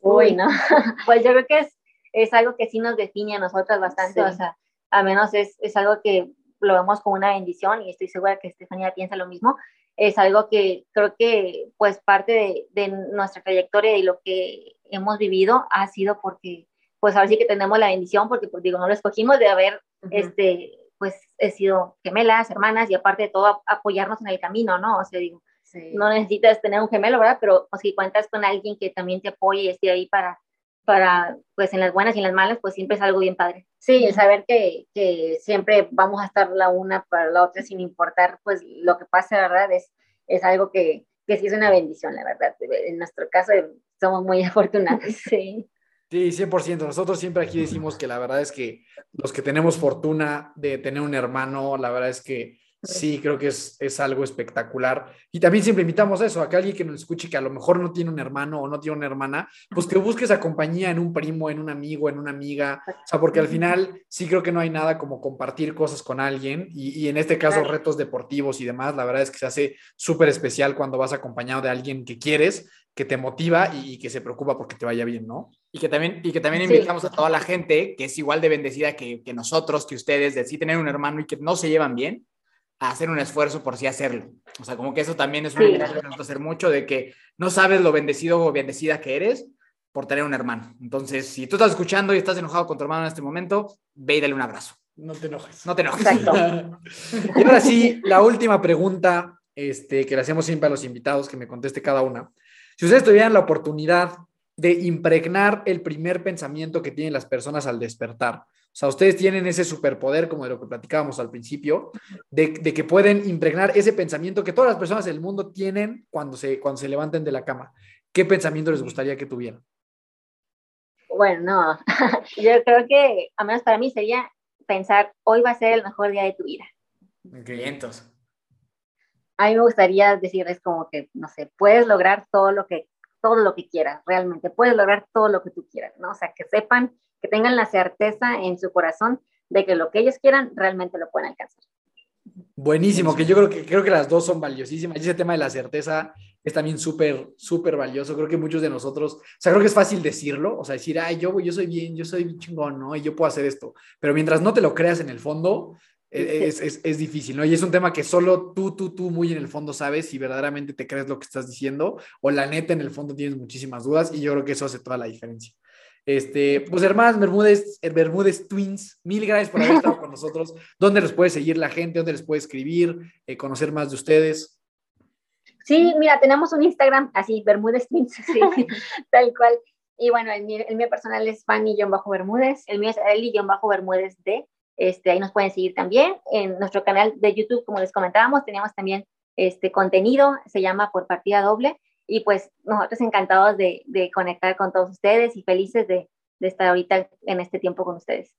Uy, no. [LAUGHS] pues yo creo que es, es algo que sí nos define a nosotras bastante. O sea, a menos es, es algo que lo vemos como una bendición y estoy segura que Estefanía piensa lo mismo es algo que creo que pues parte de, nuestra trayectoria y lo que hemos vivido ha sido porque pues ahora sí que tenemos la bendición porque pues digo, no lo escogimos de haber este pues he sido gemelas, hermanas y aparte de todo apoyarnos en el camino, ¿no? O sea, digo, no necesitas tener un gemelo, ¿verdad? Pero pues, si cuentas con alguien que también te apoye y esté ahí para para, pues en las buenas y en las malas, pues siempre es algo bien padre. Sí, el saber que, que siempre vamos a estar la una para la otra sin importar, pues lo que pase, ¿verdad? Es, es algo que, que sí es una bendición, la verdad. En nuestro caso somos muy [LAUGHS] afortunados, sí. Sí, 100%. Nosotros siempre aquí decimos que la verdad es que los que tenemos fortuna de tener un hermano, la verdad es que Sí, creo que es, es, algo espectacular. Y también siempre invitamos a eso, a que alguien que nos escuche que a lo mejor no tiene un hermano o no tiene una hermana, pues que busques a compañía en un primo, en un amigo, en una amiga. O sea, porque al final sí creo que no hay nada como compartir cosas con alguien y, y en este caso retos deportivos y demás, la verdad es que se hace súper especial cuando vas acompañado de alguien que quieres, que te motiva y, y, que se preocupa porque te vaya bien, ¿no? Y que también, y que también invitamos sí. a toda la gente que es igual de bendecida que, que nosotros, que ustedes, de sí tener un hermano y que no se llevan bien a hacer un esfuerzo por sí hacerlo. O sea, como que eso también es una sí. que nos hacer mucho de que no sabes lo bendecido o bendecida que eres por tener un hermano. Entonces, si tú estás escuchando y estás enojado con tu hermano en este momento, ve y dale un abrazo. No te enojes. No te enojes. [LAUGHS] y ahora sí, la última pregunta este, que le hacemos siempre a los invitados, que me conteste cada una. Si ustedes tuvieran la oportunidad de impregnar el primer pensamiento que tienen las personas al despertar, o sea, ustedes tienen ese superpoder, como de lo que platicábamos al principio, de, de, que pueden impregnar ese pensamiento que todas las personas del mundo tienen cuando se, cuando se levanten de la cama. ¿Qué pensamiento les gustaría que tuvieran? Bueno, no, [LAUGHS] yo creo que, al menos para mí, sería pensar, hoy va a ser el mejor día de tu vida. Vientos. A mí me gustaría decirles como que, no sé, puedes lograr todo lo que, todo lo que quieras, realmente, puedes lograr todo lo que tú quieras, ¿no? O sea, que sepan que tengan la certeza en su corazón de que lo que ellos quieran realmente lo pueden alcanzar. Buenísimo, que yo creo que, creo que las dos son valiosísimas. Y ese tema de la certeza es también súper, súper valioso. Creo que muchos de nosotros, o sea, creo que es fácil decirlo, o sea, decir, ay, yo, yo soy bien, yo soy chingón, ¿no? Y yo puedo hacer esto. Pero mientras no te lo creas en el fondo, es, es, es, difícil, ¿no? Y es un tema que solo tú, tú, tú muy en el fondo sabes si verdaderamente te crees lo que estás diciendo o la neta en el fondo tienes muchísimas dudas y yo creo que eso hace toda la diferencia. Este, pues hermanas Bermúdez, Bermúdez Twins, mil gracias por haber estado con nosotros. [LAUGHS] ¿Dónde los puede seguir la gente? ¿Dónde les puede escribir? Eh, conocer más de ustedes. Sí, mira, tenemos un Instagram así, Bermúdez Twins, [LAUGHS] sí, tal cual. Y bueno, el mío, el mío personal es Fanny-Bermúdez, el mío es Eli-Bermúdez D. Este, ahí nos pueden seguir también. En nuestro canal de YouTube, como les comentábamos, teníamos también este contenido, se llama Por Partida Doble y pues nosotros encantados de, de, conectar con todos ustedes y felices de, de, estar ahorita en este tiempo con ustedes.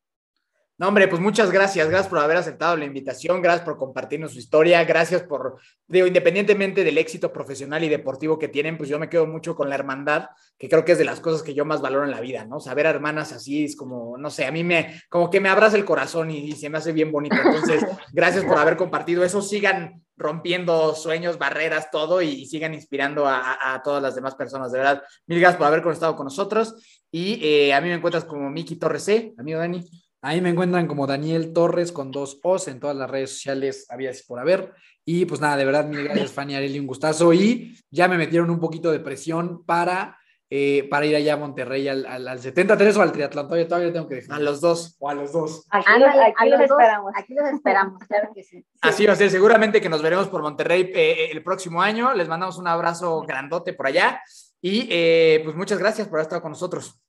No, hombre, pues muchas gracias, gracias por haber aceptado la invitación, gracias por compartirnos su historia, gracias por, digo, independientemente del éxito profesional y deportivo que tienen, pues yo me quedo mucho con la hermandad, que creo que es de las cosas que yo más valoro en la vida, ¿no? Saber a hermanas así es como, no sé, a mí me, como que me abraza el corazón y, y se me hace bien bonito. Entonces, [LAUGHS] gracias por haber compartido eso, sigan rompiendo sueños, barreras, todo y, sigan inspirando a, todas las demás personas. De verdad, mil gracias por haber conectado con nosotros y eh, a mí me encuentras como Miki Torres C, amigo Dani. Ahí me encuentran como Daniel Torres con dos O's en todas las redes sociales, había por haber. Y pues nada, de verdad, mil gracias, [LAUGHS] Fanny Areli, un gustazo. Y ya me metieron un poquito de presión para, eh, para ir allá a Monterrey al, al, al, 73 o al triatlón. Todavía, todavía tengo que dejar. A los dos. O a los dos. Aquí, aquí, aquí los, los esperamos. Aquí los esperamos, claro que sí. sí. Así va a ser. Seguramente que nos veremos por Monterrey eh, el próximo año. Les mandamos un abrazo grandote por allá. Y eh, pues muchas gracias por haber estado con nosotros.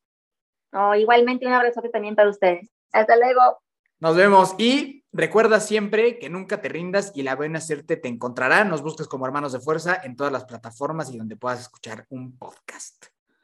Oh, igualmente un abrazote también para ustedes. Hasta luego. Nos vemos y recuerda siempre que nunca te rindas y la buena suerte te encontrará. Nos busques como hermanos de fuerza en todas las plataformas y donde puedas escuchar un podcast.